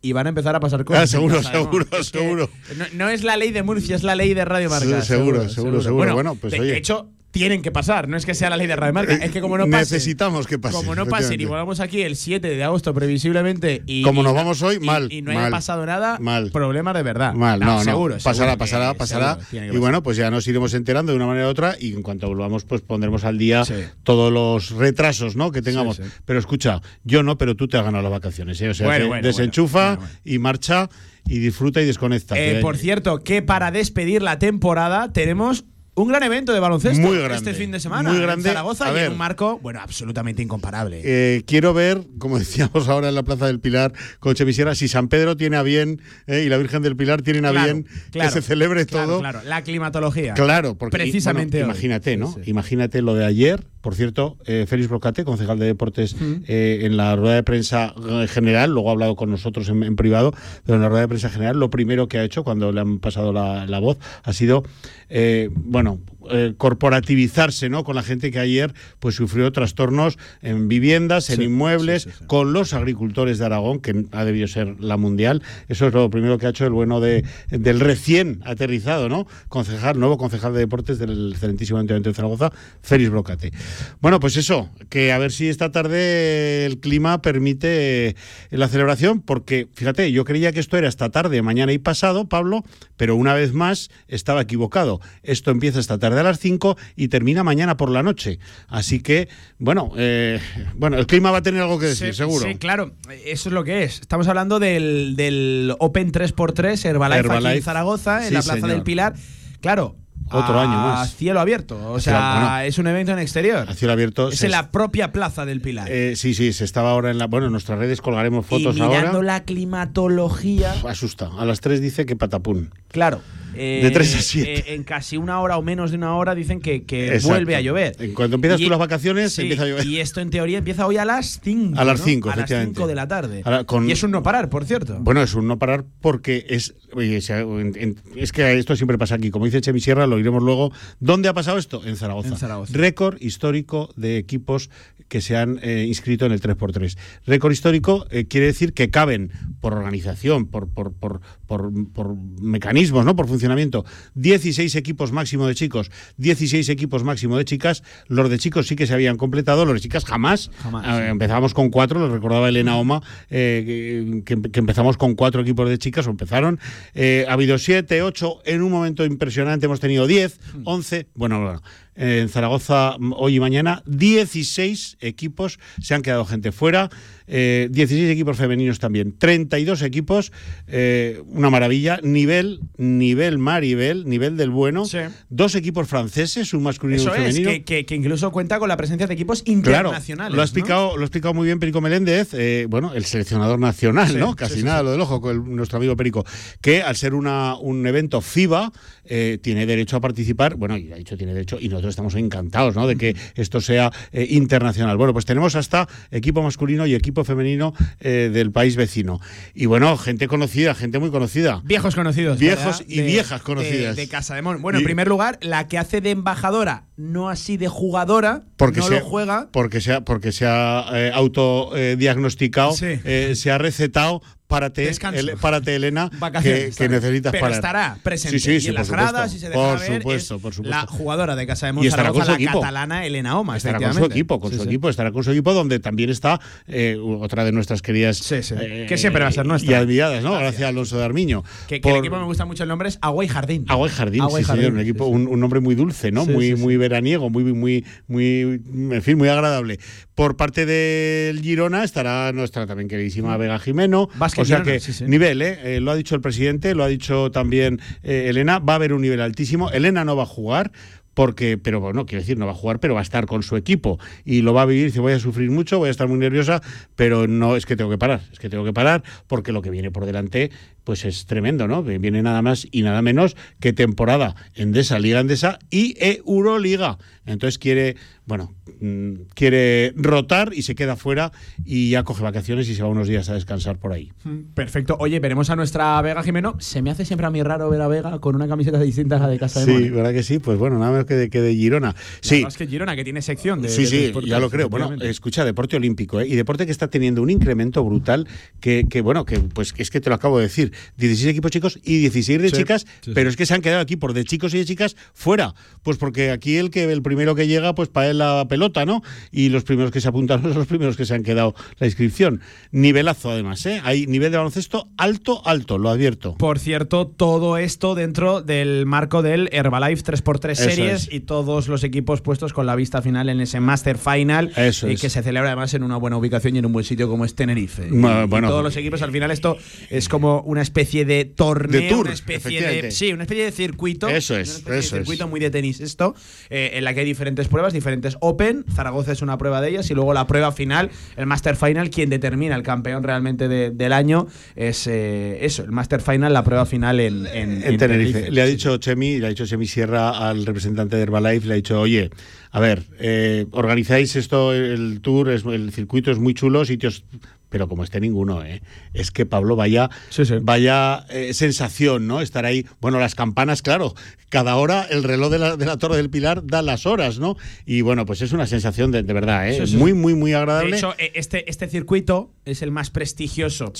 y van a empezar a pasar cosas. Ah, seguro, casa de seguro, Es que seguro. No, no es la ley de Murcia, es la ley de Radio Marca. Sí, seguro, seguro, seguro. Bueno, pues, de oye. hecho, tienen que pasar. No es que sea la ley de Radio Marca, es que como no pasen. Necesitamos que pase. Como no pasen y volvamos aquí el 7 de agosto previsiblemente y Como nos no- vamos hoy, y- mal, y, no haya mal, pasado nada, mal. problemas de verdad. Mal, no, no. seguro, pasará, seguro que- pasará, pasará. seguro, Y bueno, pues ya nos iremos enterando de una manera u otra y en cuanto volvamos, pues pondremos al día todos los retrasos, ¿no? Que tengamos. Sí, sí. Pero escucha, yo no, pero tú te has ganado las vacaciones, ¿eh? O sea, Bueno, bueno, desenchufa y marcha y disfruta y desconecta. Eh, por cierto, que para despedir la temporada tenemos un gran evento de baloncesto Muy grande, este fin de semana muy en grande. Zaragoza A y en un marco, bueno, absolutamente incomparable. Eh, quiero ver, como decíamos ahora en la Plaza del Pilar con Chemisera, si San Pedro tiene a bien eh, y la Virgen del Pilar tienen a Claro, bien claro, que se celebre claro, todo. Claro, la climatología. Claro, porque precisamente bueno, imagínate, ¿no? Imagínate lo de ayer. Por cierto, eh, Félix Brocate, concejal de deportes, eh, en la rueda de prensa eh, general, luego ha hablado con nosotros en, en privado, pero en la rueda de prensa general, lo primero que ha hecho cuando le han pasado la, la voz ha sido, bueno, eh, corporativizarse, ¿no? Con la gente que ayer pues sufrió trastornos en viviendas, en Sí, inmuebles, con los agricultores de Aragón, que ha debido ser la mundial. Eso es lo primero que ha hecho el bueno de, del recién aterrizado, ¿no? Concejal, nuevo concejal de deportes del excelentísimo Ayuntamiento de Zaragoza, Félix Brocate. Bueno, pues eso, que a ver si esta tarde el clima permite eh, la celebración, porque fíjate, yo creía que esto era esta tarde, mañana y pasado, Pablo, pero una vez más estaba equivocado. Esto empieza esta tarde a las 5 y termina mañana por la noche. Así que, bueno, eh, bueno, el clima va a tener algo que decir, Sí, seguro. Sí, claro, eso es lo que es. Estamos hablando del, del Open 3x3 Herbalife, aquí en Herbalife. Zaragoza, en Sí, la Plaza señor. del Pilar. Claro. Otro a año más. cielo abierto. O A sea, bueno. es un evento en exterior. A cielo abierto. Es en la propia Plaza del Pilar. Eh, sí, sí, se estaba ahora en la. Bueno, en nuestras redes colgaremos fotos y mirando ahora. la climatología. Asusta. A las 3 dice que patapún. Claro. Eh, De tres a siete. eh, en casi una hora o menos de una hora dicen que, que vuelve a llover. En cuanto empiezas Y- tú las vacaciones, sí, empieza a llover. Y esto en teoría empieza hoy a las 5. A las 5, A las efectivamente. 5 de la tarde. Ahora, con- Y es un no parar, por cierto. Bueno, es un no parar porque es. oye, es que esto siempre pasa aquí. Como dice Chemi Sierra, lo iremos luego. ¿Dónde ha pasado esto? En Zaragoza. En Zaragoza. Récord histórico de equipos que se han eh, inscrito en el 3x3. Récord histórico quiere decir que caben por organización, por, por, por, por, por mecanismos, ¿no? Por funcionamiento. 16 equipos máximo de chicos, 16 equipos máximo de chicas. Los de chicos sí que se habían completado, los de chicas jamás. Jamás, sí. Empezamos con cuatro, lo recordaba Elena Oma, eh, que, que empezamos con cuatro equipos de chicas, o empezaron. Eh, ha habido siete, ocho, en un momento impresionante hemos tenido 10, Hmm. 11, bueno, bueno. En Zaragoza m- hoy y mañana 16 equipos se han quedado gente fuera, eh, 16 equipos femeninos también, 32 equipos, eh, una maravilla, nivel, nivel Maribel, nivel del bueno, dos equipos franceses, un masculino y un es, femenino. que, que- que incluso cuenta con la presencia de equipos Claro, internacionales. lo ha ¿no? explicado, lo ha explicado muy bien Perico Meléndez, eh, bueno, el seleccionador nacional, Sí, ¿no? Casi sí, nada lo del ojo con el- nuestro amigo Perico, que al ser una, un evento FIBA eh, tiene derecho a participar, bueno, y ha dicho tiene derecho, y nosotros estamos encantados, ¿no? De que esto sea eh, internacional. Bueno, pues tenemos hasta equipo masculino y equipo femenino eh, del país vecino. Y bueno, gente conocida, gente muy conocida. Viejos conocidos. Viejos ¿verdad? y viejas conocidas. De, de Casa de Mon. Bueno, en primer lugar, la que hace de embajadora no así de jugadora, porque no se, lo juega. Porque se ha, porque se ha eh, autodiagnosticado, Sí. eh, se ha recetado párate, el- párate Elena, que, Vacaciones, que necesitas Pero parar. estará presente Sí, sí, y sí, en las supuesto. gradas y se por ver, supuesto, es por supuesto. la jugadora de Casa de Y estará con Monzaragoza, su la equipo. catalana Elena Oma, Estará con su equipo, con su equipo, estará con su equipo, donde también está eh, otra de nuestras queridas. Que siempre va a ser nuestra. Y admiradas, ¿no? Gracias a Alonso de Armiño. Que, el equipo me gusta mucho el nombre es Agua y Jardín. Agua y Jardín, sí, Jardín, señor. Un sí, equipo, Un, un nombre muy dulce, ¿no? Muy, muy veraniego, muy, muy, muy, en fin, muy agradable. Por parte del Girona estará nuestra también queridísima Vega Jimeno. Vázquez o sea Girona, que sí, sí. nivel, ¿eh? Eh, Lo ha dicho el presidente, lo ha dicho también eh, Elena. Va a haber un nivel altísimo. Elena no va a jugar. Porque, pero bueno, quiero decir, no va a jugar, pero va a estar con su equipo y lo va a vivir. Dice, voy a sufrir mucho, voy a estar muy nerviosa, pero no es que tengo que parar, es que tengo que parar porque lo que viene por delante, pues es tremendo, ¿no? Viene nada más y nada menos que temporada Endesa, Liga Endesa y Euroliga. Entonces quiere, bueno, mm, quiere rotar y se queda fuera y ya coge vacaciones y se va unos días a descansar por ahí. Mm, Perfecto. Oye, veremos a nuestra Vega Jimeno. Se me hace siempre a mí raro ver a Vega con una camiseta distinta a la de Casa de Sí, Mone. ¿verdad que sí? Pues bueno, nada más que de, que de Girona. Sí, Es que Girona, que tiene sección de. Sí, de sí, deportes, ya lo creo. Bueno, escucha, deporte olímpico, ¿eh? Y deporte que está teniendo un incremento brutal que, que, bueno, que pues es que te lo acabo de decir. 16 equipos chicos y 16 de Sí, chicas, sí, pero es que se han quedado equipos de chicos y de chicas fuera. Pues porque aquí el que el primero que llega, pues para él la pelota, ¿no? Y los primeros que se apuntan son los primeros que se han quedado la inscripción. Nivelazo además, ¿eh? Hay nivel de baloncesto alto, alto, lo advierto. Por cierto, todo esto dentro del marco del Herbalife 3x3 Eso series es. y todos los equipos puestos con la vista final en ese Master Final Eso y es. que se celebra además en una buena ubicación y en un buen sitio como es Tenerife. Y- Ma- y bueno. todos los equipos al final esto es como una especie de torneo, De tour, una especie de sí, una especie de circuito. Eso una es, de circuito muy de tenis esto, eh, en la que hay diferentes pruebas, diferentes Open. Zaragoza es una prueba de ellas y luego la prueba final, el Master Final, quien determina el campeón realmente de- del año es eh, eso, el Master Final, la prueba final en, en- en en Tenerife. Le ha dicho Chemi, le ha dicho Chemi Sierra al representante de Herbalife, le ha dicho, oye, a ver, eh, organizáis esto, el tour, es, el circuito es muy chulo, sitios pero como esté ninguno, ¿eh? es que Pablo vaya, vaya eh, sensación, ¿no? Estar ahí, bueno, las campanas, claro, cada hora el reloj de la, de la Torre del Pilar da las horas, ¿no? Y bueno, pues es una sensación de, de verdad, ¿eh? Sí, sí, muy, sí. muy, muy agradable. De hecho, eh, este, este circuito es el más prestigioso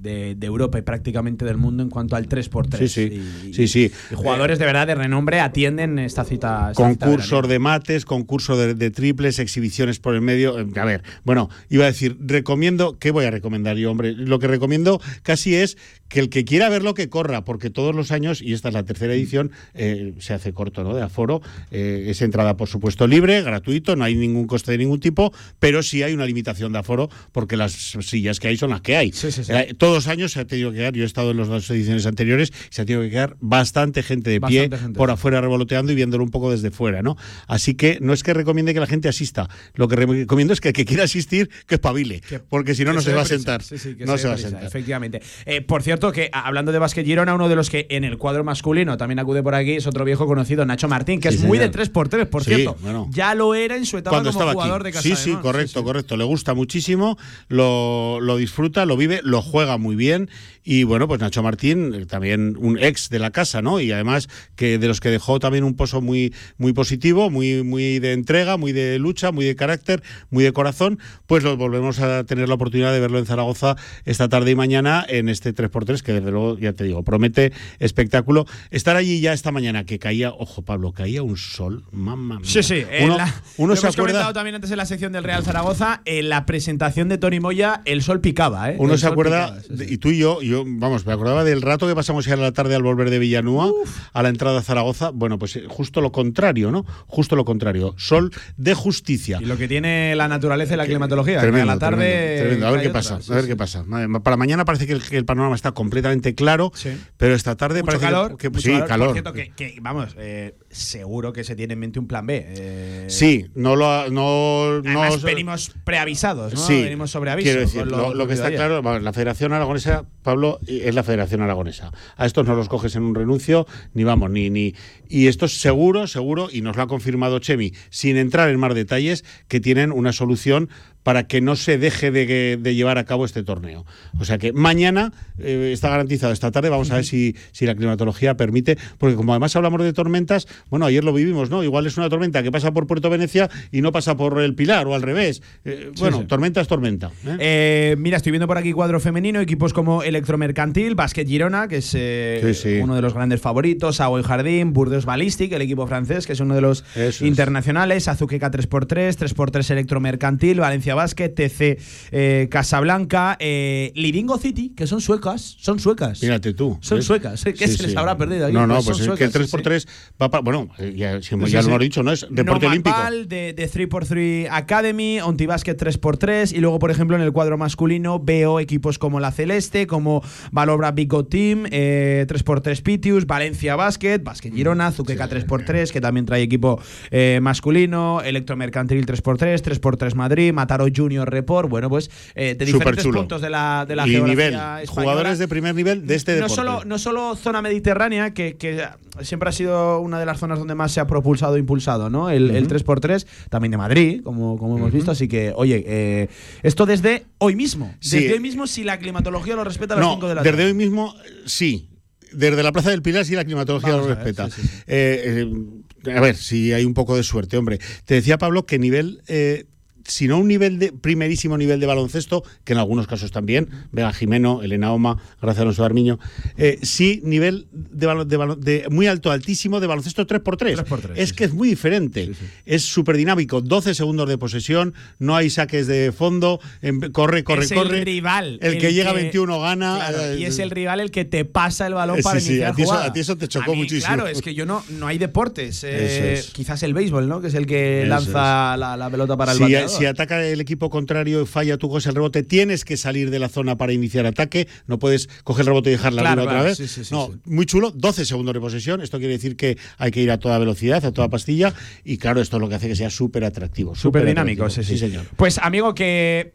de, de Europa y prácticamente del mundo en cuanto al 3x3. Sí, sí. Y, sí, sí. y jugadores de verdad de renombre atienden esta cita. esta cita concursos de mates, concurso de, de triples, exhibiciones por el medio. Eh, A ver, bueno, iba a decir, recomiendo, ¿qué voy a recomendar yo, hombre? Lo que recomiendo casi es que el que quiera verlo que corra, porque todos los años, y esta es la tercera edición, eh, se hace corto, ¿no? De aforo. Eh, es entrada, por supuesto, libre, gratuito, no hay ningún coste de ningún tipo, pero sí hay una limitación de aforo, porque las sillas que hay son las que hay. Eh, todos los años se ha tenido que quedar, yo he estado en las dos ediciones anteriores, se ha tenido que quedar bastante gente de pie gente, por afuera revoloteando y viéndolo un poco desde fuera, ¿no? Así que no es que recomiende que la gente asista, lo que recomiendo es que el que quiera asistir, que espabile, porque si no, no se va a sentar. No se se va a sentar. Efectivamente. Por cierto, que a- hablando de Basket Girona, uno de los que en el cuadro masculino también acude por aquí es otro viejo conocido, Nacho Martín, que Sí, es muy de señor. 3x3, por Sí, cierto. bueno. Ya lo era en su etapa Cuando como estaba jugador aquí. de Casa sí, sí, correcto, correcto. Le gusta muchísimo, lo, lo disfruta, lo vive, lo juega muy bien. Y bueno, pues Nacho Martín, eh, también un ex de la casa, ¿no? Y además que de los que dejó también un pozo muy, muy positivo, muy, muy de entrega, muy de lucha, muy de carácter, muy de corazón, pues lo volvemos a tener la oportunidad de verlo en Zaragoza esta tarde y mañana en este 3x3, que desde luego, ya te digo, promete espectáculo. Estar allí ya esta mañana, que caía, ojo Pablo, caía un sol, mamá mía. Sí, sí. Uno, la- uno se hemos acuerda. comentado también antes en la sección del Real Zaragoza. En la presentación de Tony Moya, el sol picaba, ¿eh? Uno El se acuerda, picaba, sí, de- y tú y yo, yo, vamos, me acordaba del rato que pasamos ya a la tarde al volver de Villanúa a la entrada a Zaragoza. Bueno, pues eh, justo lo contrario, ¿no? Justo lo contrario. Sol de justicia. Y lo que tiene la naturaleza y la climatología. que Tremendo, a la tarde. tremendo, tremendo. A ver qué pasa, sí, a ver sí. qué pasa. Para mañana parece que el, que el panorama está completamente claro, pero esta tarde Mucho parece que- calor, que, mucho sí, calor. calor. Por cierto, que, que, vamos, eh, seguro que se tiene en mente un plan B. eh, Sí, no lo ha- no, Además, no venimos preavisados, ¿no? Sí, venimos sobre aviso. Quiero decir, lo, lo que está claro, la Federación Aragonesa, Pablo, es la Federación Aragonesa. A estos no los coges en un renuncio, ni vamos, ni, ni. Y esto es seguro, seguro, y nos lo ha confirmado Chemi, sin entrar en más detalles, que tienen una solución para que no se deje de, de llevar a cabo este torneo. O sea que mañana eh, está garantizado esta tarde, vamos a ver si, si la climatología permite, porque como además hablamos de tormentas, bueno, ayer lo vivimos, ¿no? Igual es una tormenta que pasa por Puerto Venecia y no pasa por el Pilar o al revés. Eh, bueno, sí. tormenta es tormenta. ¿eh? Eh, mira, estoy viendo por aquí cuadro femenino, equipos como Electromercantil, Basket Girona, que es Sí, uno de los grandes favoritos, Agua y Jardín, Burdeos Ballistic, el equipo francés, que es uno de los Eso internacionales, Azuqueca 3x3, 3x3 Electromercantil, Valencia Basket, TC eh, Casablanca, eh, Liringo City, que son suecas, son suecas. Mírate tú. Son ¿ves? suecas, ¿eh? ¿Qué se les habrá perdido aquí? No, no, Pues pues, es que el suecas, sí, 3x3 va para. Bueno, eh, ya, si- Sí, ya sí. lo hemos dicho, ¿no? Es deporte Normal olímpico. Ball de, de 3x3 Academy, Ontibasket 3x3 y luego, por ejemplo, en el cuadro masculino veo equipos como la Celeste, como Valobra Big Go Team, eh, 3x3 Pitius, Valencia Basket, Basket Girona, Zuqueca 3x3, que también trae equipo eh, masculino, Electromercantil 3x3, 3x3 Madrid, Mataró Junior Report, bueno, pues eh, de diferentes puntos de la, de la y geografía nivel. española. Jugadores de primer nivel de este no deporte. solo, no solo zona mediterránea, que, que siempre ha sido una de las zonas donde más se ha propulsado e impulsado, ¿no? El, el Ujú. 3x3, también de Madrid, como, como hemos visto. Así que, oye, eh, esto desde hoy mismo. Sí. Desde hoy mismo, si la climatología lo respeta a las No, 5 de la desde tarde. hoy mismo, sí. Desde la Plaza del Pilar sí la climatología Vamos lo ver, respeta. sí, sí, Eh, a ver, si hay un poco de suerte, hombre. Te decía Pablo que nivel, eh, si no un nivel de primerísimo nivel de baloncesto, que en algunos casos también, Vega Jimeno, Elena Oma, Gracia Alonso Armiño, eh, sí nivel de, de de muy alto, altísimo de baloncesto 3x3. 3x3, es que es muy diferente. Es súper dinámico, 12 segundos de posesión, no hay saques de fondo, em- corre, corre, es corre. el rival. El, que llega a 21 gana. Claro, y eh, es el rival el que te pasa el balón Eh, para iniciar a ti eso- a ti eso te chocó A mí, muchísimo. Claro, es que yo no, no hay deportes. eh, es. Quizás el béisbol, ¿no? Que es el que Eso lanza la, la pelota para el bateador. si ataca el equipo contrario y falla tu coges el rebote, tienes que salir de la zona para iniciar ataque. No puedes coger el rebote y dejarla Claro, otra vez. sí, sí, sí, no, muy chulo. 12 segundos de posesión. Esto quiere decir que hay que ir a toda velocidad, a toda pastilla. Y claro, esto es lo que hace que sea súper atractivo. Súper dinámico, sí, sí. señor. Pues, amigo, que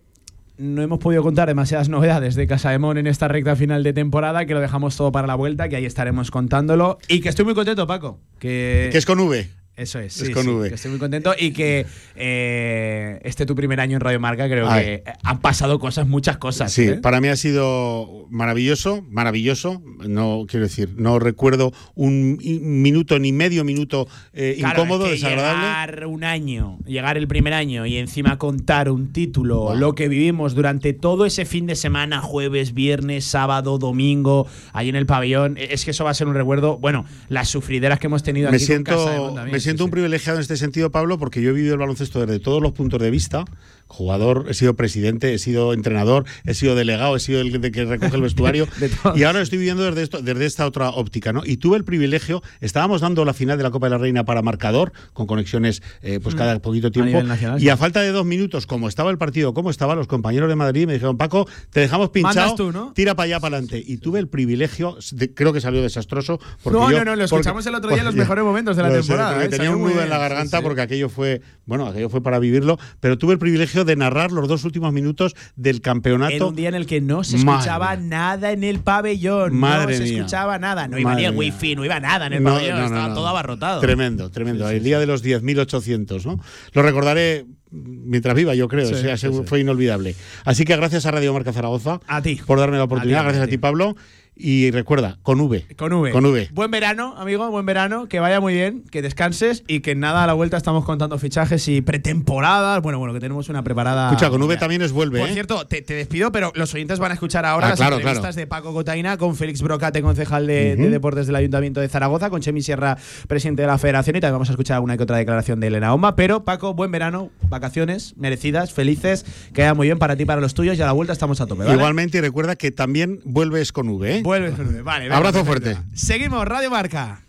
no hemos podido contar demasiadas novedades de Casa de Mon en esta recta final de temporada, que lo dejamos todo para la vuelta, que ahí estaremos contándolo. Y que estoy muy contento, Paco. Que, Que es con V. Eso es, Es sí, con sí, V. que estoy muy contento y que eh, este tu primer año en Radio Marca creo Ay. que han pasado cosas, muchas cosas. Sí, ¿eh? para mí ha sido maravilloso, maravilloso. No quiero decir, no recuerdo un minuto ni medio minuto eh, Claro, incómodo, es que desagradable. Llegar un año, llegar el primer año y encima contar un título, lo que vivimos durante todo ese fin de semana, jueves, viernes, sábado, domingo, ahí en el pabellón, e, es que eso va a ser un recuerdo. Bueno, las sufrideras que hemos tenido me aquí con Casa de siento, un privilegiado en este sentido, Pablo, porque yo he vivido el baloncesto desde todos los puntos de vista. Jugador, he sido presidente, he sido entrenador, he sido delegado, he sido el de que recoge el vestuario. Y ahora estoy viviendo desde, esto, desde esta otra óptica, ¿no? Y tuve el privilegio, estábamos dando la final de la Copa de la Reina para marcador, con conexiones eh, pues Mm. cada poquito tiempo. y a falta de dos minutos, como estaba el partido, como estaba, los compañeros de Madrid me dijeron, Paco, te dejamos pinchado, Mandas tú, ¿no? tira para allá, para adelante. Y tuve el privilegio, de- creo que salió desastroso. Porque No, yo- no, no, lo porque- escuchamos el otro día en los mejores momentos de la sé, temporada, porque ¿eh? tenía un nudo en la sí, garganta sí. porque aquello fue, bueno, aquello fue para vivirlo, pero tuve el privilegio de narrar los dos últimos minutos del campeonato. un día en el que no se Madre escuchaba nada en el pabellón. Madre no se mía. escuchaba nada. No iba Madre ni el wifi, no iba nada en el No, pabellón. no, estaba todo abarrotado. Tremendo, tremendo. el día de los 10.800, ¿no? Lo recordaré mientras viva, yo creo. Sí, o sea, sí, se- sí. fue inolvidable. Así que gracias a Radio Marca Zaragoza A ti. por darme la oportunidad. A ti, gracias a ti, Pablo. Y recuerda, con V. Con V. Con V. Buen verano, amigo, buen verano. Que vaya muy bien, que descanses y que nada, a la vuelta estamos contando fichajes y pretemporadas. Bueno, bueno, que tenemos una preparada. Escucha, con V también es vuelve, Por ¿eh? cierto, te, te despido, pero los oyentes van a escuchar ahora Ah, las claro, entrevistas claro. de Paco Cotaina con Félix Brocate, concejal de. Deportes del Ayuntamiento de Zaragoza, con Chemi Sierra, presidente de la Federación, y también vamos a escuchar alguna que otra declaración de Elena Oma. Pero, Paco, buen verano, vacaciones merecidas, felices, que vaya muy bien para ti y para los tuyos, y a la vuelta estamos a tope, ¿vale? Igualmente, y recuerda que también vuelves con V, ¿eh? Vuelves con V, vale. venga, Abrazo perfecto. fuerte. Seguimos, Radio Marca.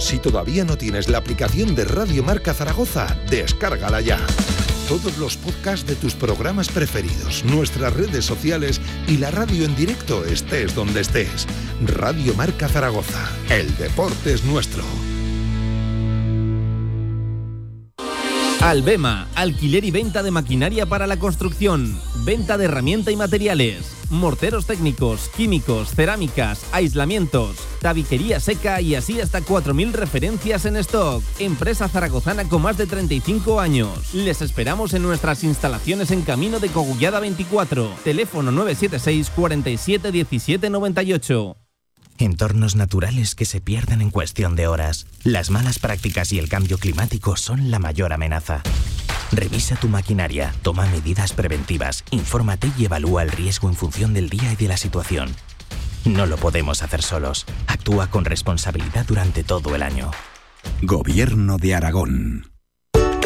Si todavía no tienes la aplicación de Radio Marca Zaragoza, descárgala ya. Todos los podcasts de tus programas preferidos, nuestras redes sociales y la radio en directo estés donde estés. Radio Marca Zaragoza. El deporte es nuestro. Albema, alquiler y venta de maquinaria para la construcción, venta de herramienta y materiales. Morteros técnicos, químicos, cerámicas, aislamientos, tabiquería seca y así hasta 4.000 referencias en stock. Empresa zaragozana con más de 35 años. Les esperamos en nuestras instalaciones en Camino de Cogullada 24. Teléfono 976 47 17 98. Entornos naturales que se pierden en cuestión de horas. Las malas prácticas y el cambio climático son la mayor amenaza. Revisa tu maquinaria, toma medidas preventivas, infórmate y evalúa el riesgo en función del día y de la situación. No lo podemos hacer solos. Actúa con responsabilidad durante todo el año. Gobierno de Aragón.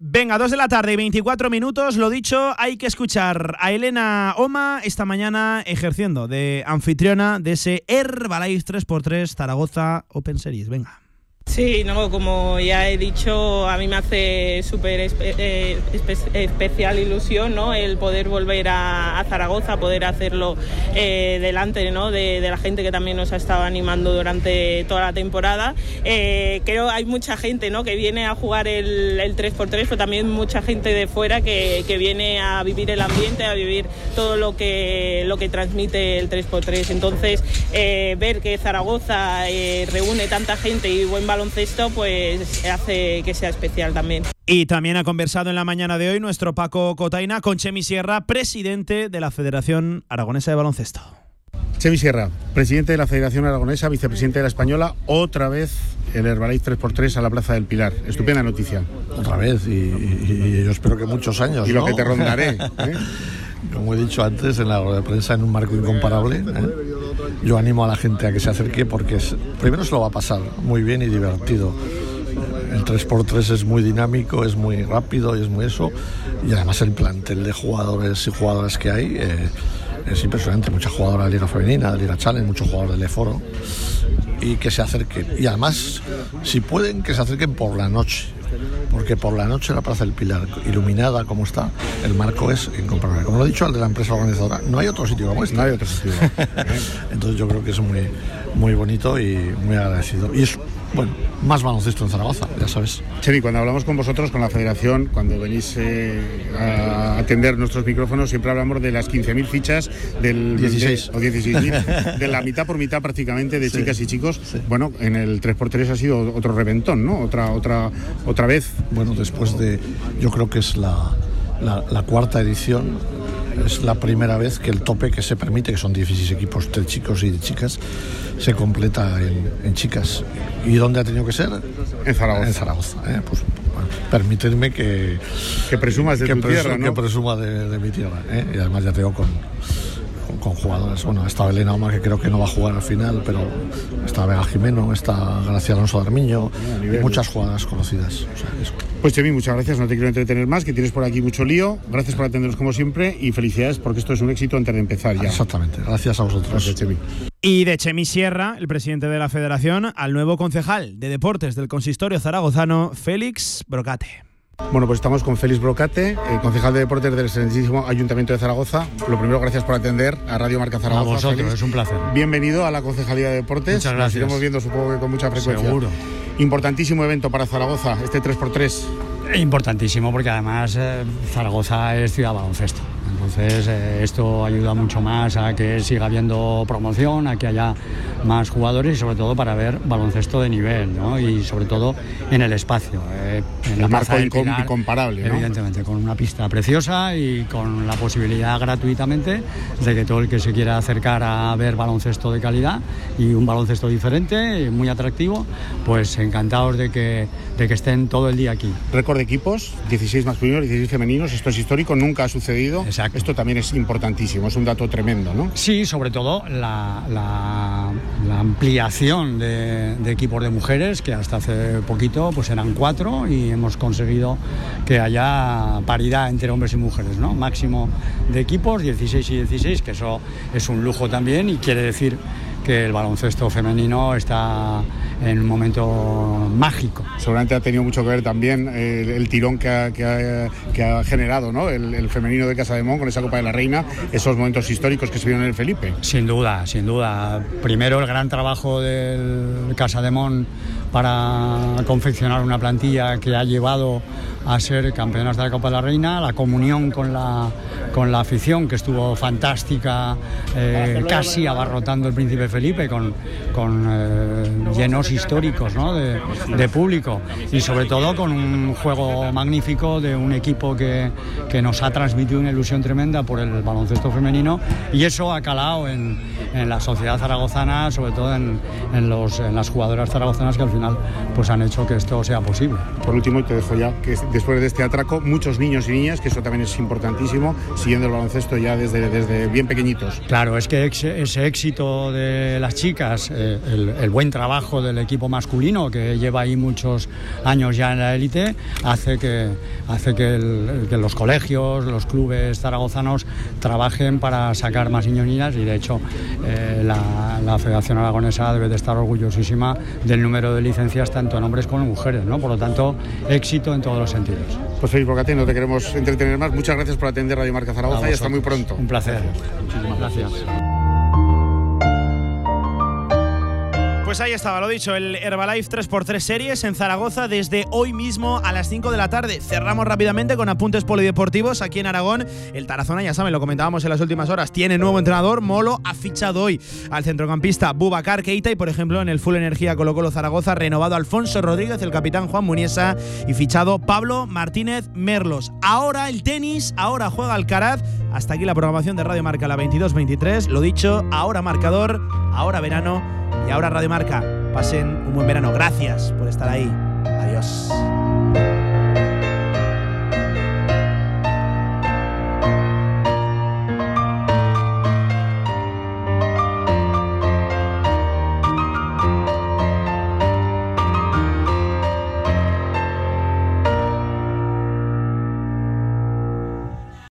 Venga, 2 de la tarde y 24 minutos. Lo dicho, hay que escuchar a Elena Oma esta mañana ejerciendo de anfitriona de ese Herbalife 3x3 Zaragoza Open Series. Venga. Sí, no, como ya he dicho, a mí me hace súper espe eh, espe especial ilusión ¿no? el poder volver a, a Zaragoza, poder hacerlo eh, delante ¿no? de, de, la gente que también nos ha estado animando durante toda la temporada. Eh, creo hay mucha gente ¿no? que viene a jugar el, el 3x3, pero también mucha gente de fuera que, que, viene a vivir el ambiente, a vivir todo lo que, lo que transmite el 3x3. Entonces, eh, ver que Zaragoza reúne tanta gente y buen baloncesto pues hace que sea especial también. Y también ha conversado en la mañana de hoy nuestro Paco Cotaina con Chemi Sierra, presidente de la Federación Aragonesa de Baloncesto. Chemi Sierra, presidente de la Federación Aragonesa, vicepresidente de la Española, otra vez el Herbalife 3x3 a la Plaza del Pilar. Estupenda noticia. Otra vez, y, y, y yo espero que muchos años. Y lo ¿no? que te rondaré. ¿eh? Como he dicho antes, en la rueda de prensa, en un marco incomparable. ¿eh? Yo animo a la gente a que se acerque porque primero se lo va a pasar muy bien y divertido. El 3x3 es muy dinámico, es muy rápido y es muy eso. Y además el plantel de jugadores y jugadoras que hay eh, es impresionante. Mucha jugadora de Liga Femenina, de Liga Challenge, muchos jugadores del Eforo. Y que se acerquen. Y además, si pueden, que se acerquen por la noche porque por la noche la Plaza del Pilar, iluminada como está, el marco es incomparable. Como lo he dicho al de la empresa organizadora, no hay otro sitio como este. No hay otro sitio. Entonces yo creo que es muy, muy bonito y muy agradecido. Y es, bueno, más baloncesto en Zaragoza, ya sabes. Chemi, cuando hablamos con vosotros, con la federación, cuando venís eh, a atender nuestros micrófonos, siempre hablamos de las 15.000 fichas del 16 de, o 16.000, de la mitad por mitad prácticamente de sí. chicas y chicos. Sí. Bueno, en el 3x3 ha sido otro reventón, ¿no? Otra, otra, otra vez. Bueno, después de, yo creo que es la, la, la cuarta edición es la primera vez que el tope que se permite, que son 16 equipos de chicos y de chicas, se completa en, en chicas. ¿Y dónde ha tenido que ser? En Zaragoza. En Zaragoza. ¿eh? Pues, bueno, permitidme que, que presumas de que tu presu tierra, ¿no? Que presuma de, de mi tierra. ¿eh? Y además ya tengo con, con, con jugadores. Bueno, está Elena Omar, que creo que no va a jugar al final, pero está Vega Jimeno, está Gracia Alonso de Armiño, y muchas jugadoras conocidas. O sea, es, pues Chemi, muchas gracias, no te quiero entretener más, que tienes por aquí mucho lío. Gracias por atendernos como siempre y felicidades porque esto es un éxito antes de empezar ya. Exactamente, gracias a vosotros. Gracias, Chemi. Y de Chemi Sierra, el presidente de la federación, al nuevo concejal de deportes del consistorio zaragozano, Félix Brocate. Bueno, pues estamos con Félix Brocate, eh, concejal de deportes del excelentísimo Ayuntamiento de Zaragoza. Lo primero, gracias por atender a Radio Marca Zaragoza. A vosotros, Félix. es un placer. Bienvenido a la Concejalía de Deportes. Muchas gracias. Nos iremos viendo, supongo que con mucha frecuencia. Seguro. Importantísimo evento para Zaragoza, este 3x3. Importantísimo porque además eh, Zaragoza es ciudad baloncesto. Entonces eh, esto ayuda mucho más a que siga habiendo promoción, a que haya más jugadores y sobre todo para ver baloncesto de nivel, ¿no? Y sobre todo en el espacio. Eh, en el la marco incomparable, ¿no? Evidentemente, con una pista preciosa y con la posibilidad gratuitamente de que todo el que se quiera acercar a ver baloncesto de calidad y un baloncesto diferente, muy atractivo, pues encantados de que, de que estén todo el día aquí. Récord de equipos, 16 masculinos, 16 femeninos, esto es histórico, nunca ha sucedido. Exacto. Esto también es importantísimo, es un dato tremendo, ¿no? Sí, sobre todo la, la, la ampliación de, de, equipos de mujeres, que hasta hace poquito pues eran cuatro y hemos conseguido que haya paridad entre hombres y mujeres, ¿no? Máximo de equipos, 16 y 16, que eso es un lujo también y quiere decir que el baloncesto femenino está en un momento mágico. Seguramente ha tenido mucho que ver también el, el tirón que ha, que ha, que ha generado ¿no? el, el, femenino de Casa de Mon con esa Copa de la Reina, esos momentos históricos que se vieron en el Felipe. Sin duda, sin duda. Primero el gran trabajo del Casa de Mon para confeccionar una plantilla que ha llevado a ser campeonas de la Copa de la Reina, la comunión con la, con la afición que estuvo fantástica, eh, casi abarrotando el Príncipe Felipe con, con eh, llenos históricos ¿no? de, de, público. Y sobre todo con un juego magnífico de un equipo que, que, nos ha transmitido una ilusión tremenda por el baloncesto femenino. Y eso ha calado en, en la sociedad zaragozana, sobre todo en, en, los, en las jugadoras zaragozanas que al final pues han hecho que esto sea posible. Por último, y te dejo ya, que después de este atraco, muchos niños y niñas, que eso también es importantísimo, siguiendo el baloncesto ya desde, desde bien pequeñitos. Claro, es que ese éxito de las chicas, eh, el, el, buen trabajo del equipo masculino, que lleva ahí muchos años ya en la élite, hace que, hace que, el, que, los colegios, los clubes zaragozanos trabajen para sacar más niños y niñas y de hecho eh, la, la, Federación Aragonesa debe de estar orgullosísima del número de licencias tanto en hombres como en mujeres, ¿no? Por lo tanto, éxito en todos los sentidos. Pues Félix Bocate, no te queremos entretener más. Muchas gracias por atender Radio Marca Zaragoza y hasta muy pronto. Un placer. Muchísimas gracias. Pues ahí estaba, lo dicho, el Herbalife 3x3 series en Zaragoza desde hoy mismo a las 5 de la tarde. Cerramos rápidamente con apuntes polideportivos aquí en Aragón. El Tarazona, ya saben, lo comentábamos en las últimas horas, tiene nuevo entrenador. Molo ha fichado hoy al centrocampista Bubacar Keita y, por ejemplo, en el Full Energía Colo Colo Zaragoza, renovado Alfonso Rodríguez, el capitán Juan Muniesa y fichado Pablo Martínez Merlos. Ahora el tenis, ahora juega Alcaraz. Hasta aquí la programación de Radio Marca, la 22-23. Lo dicho, ahora marcador, ahora verano y ahora Radio Marca. Pasen un buen verano. Gracias por estar ahí. Adiós.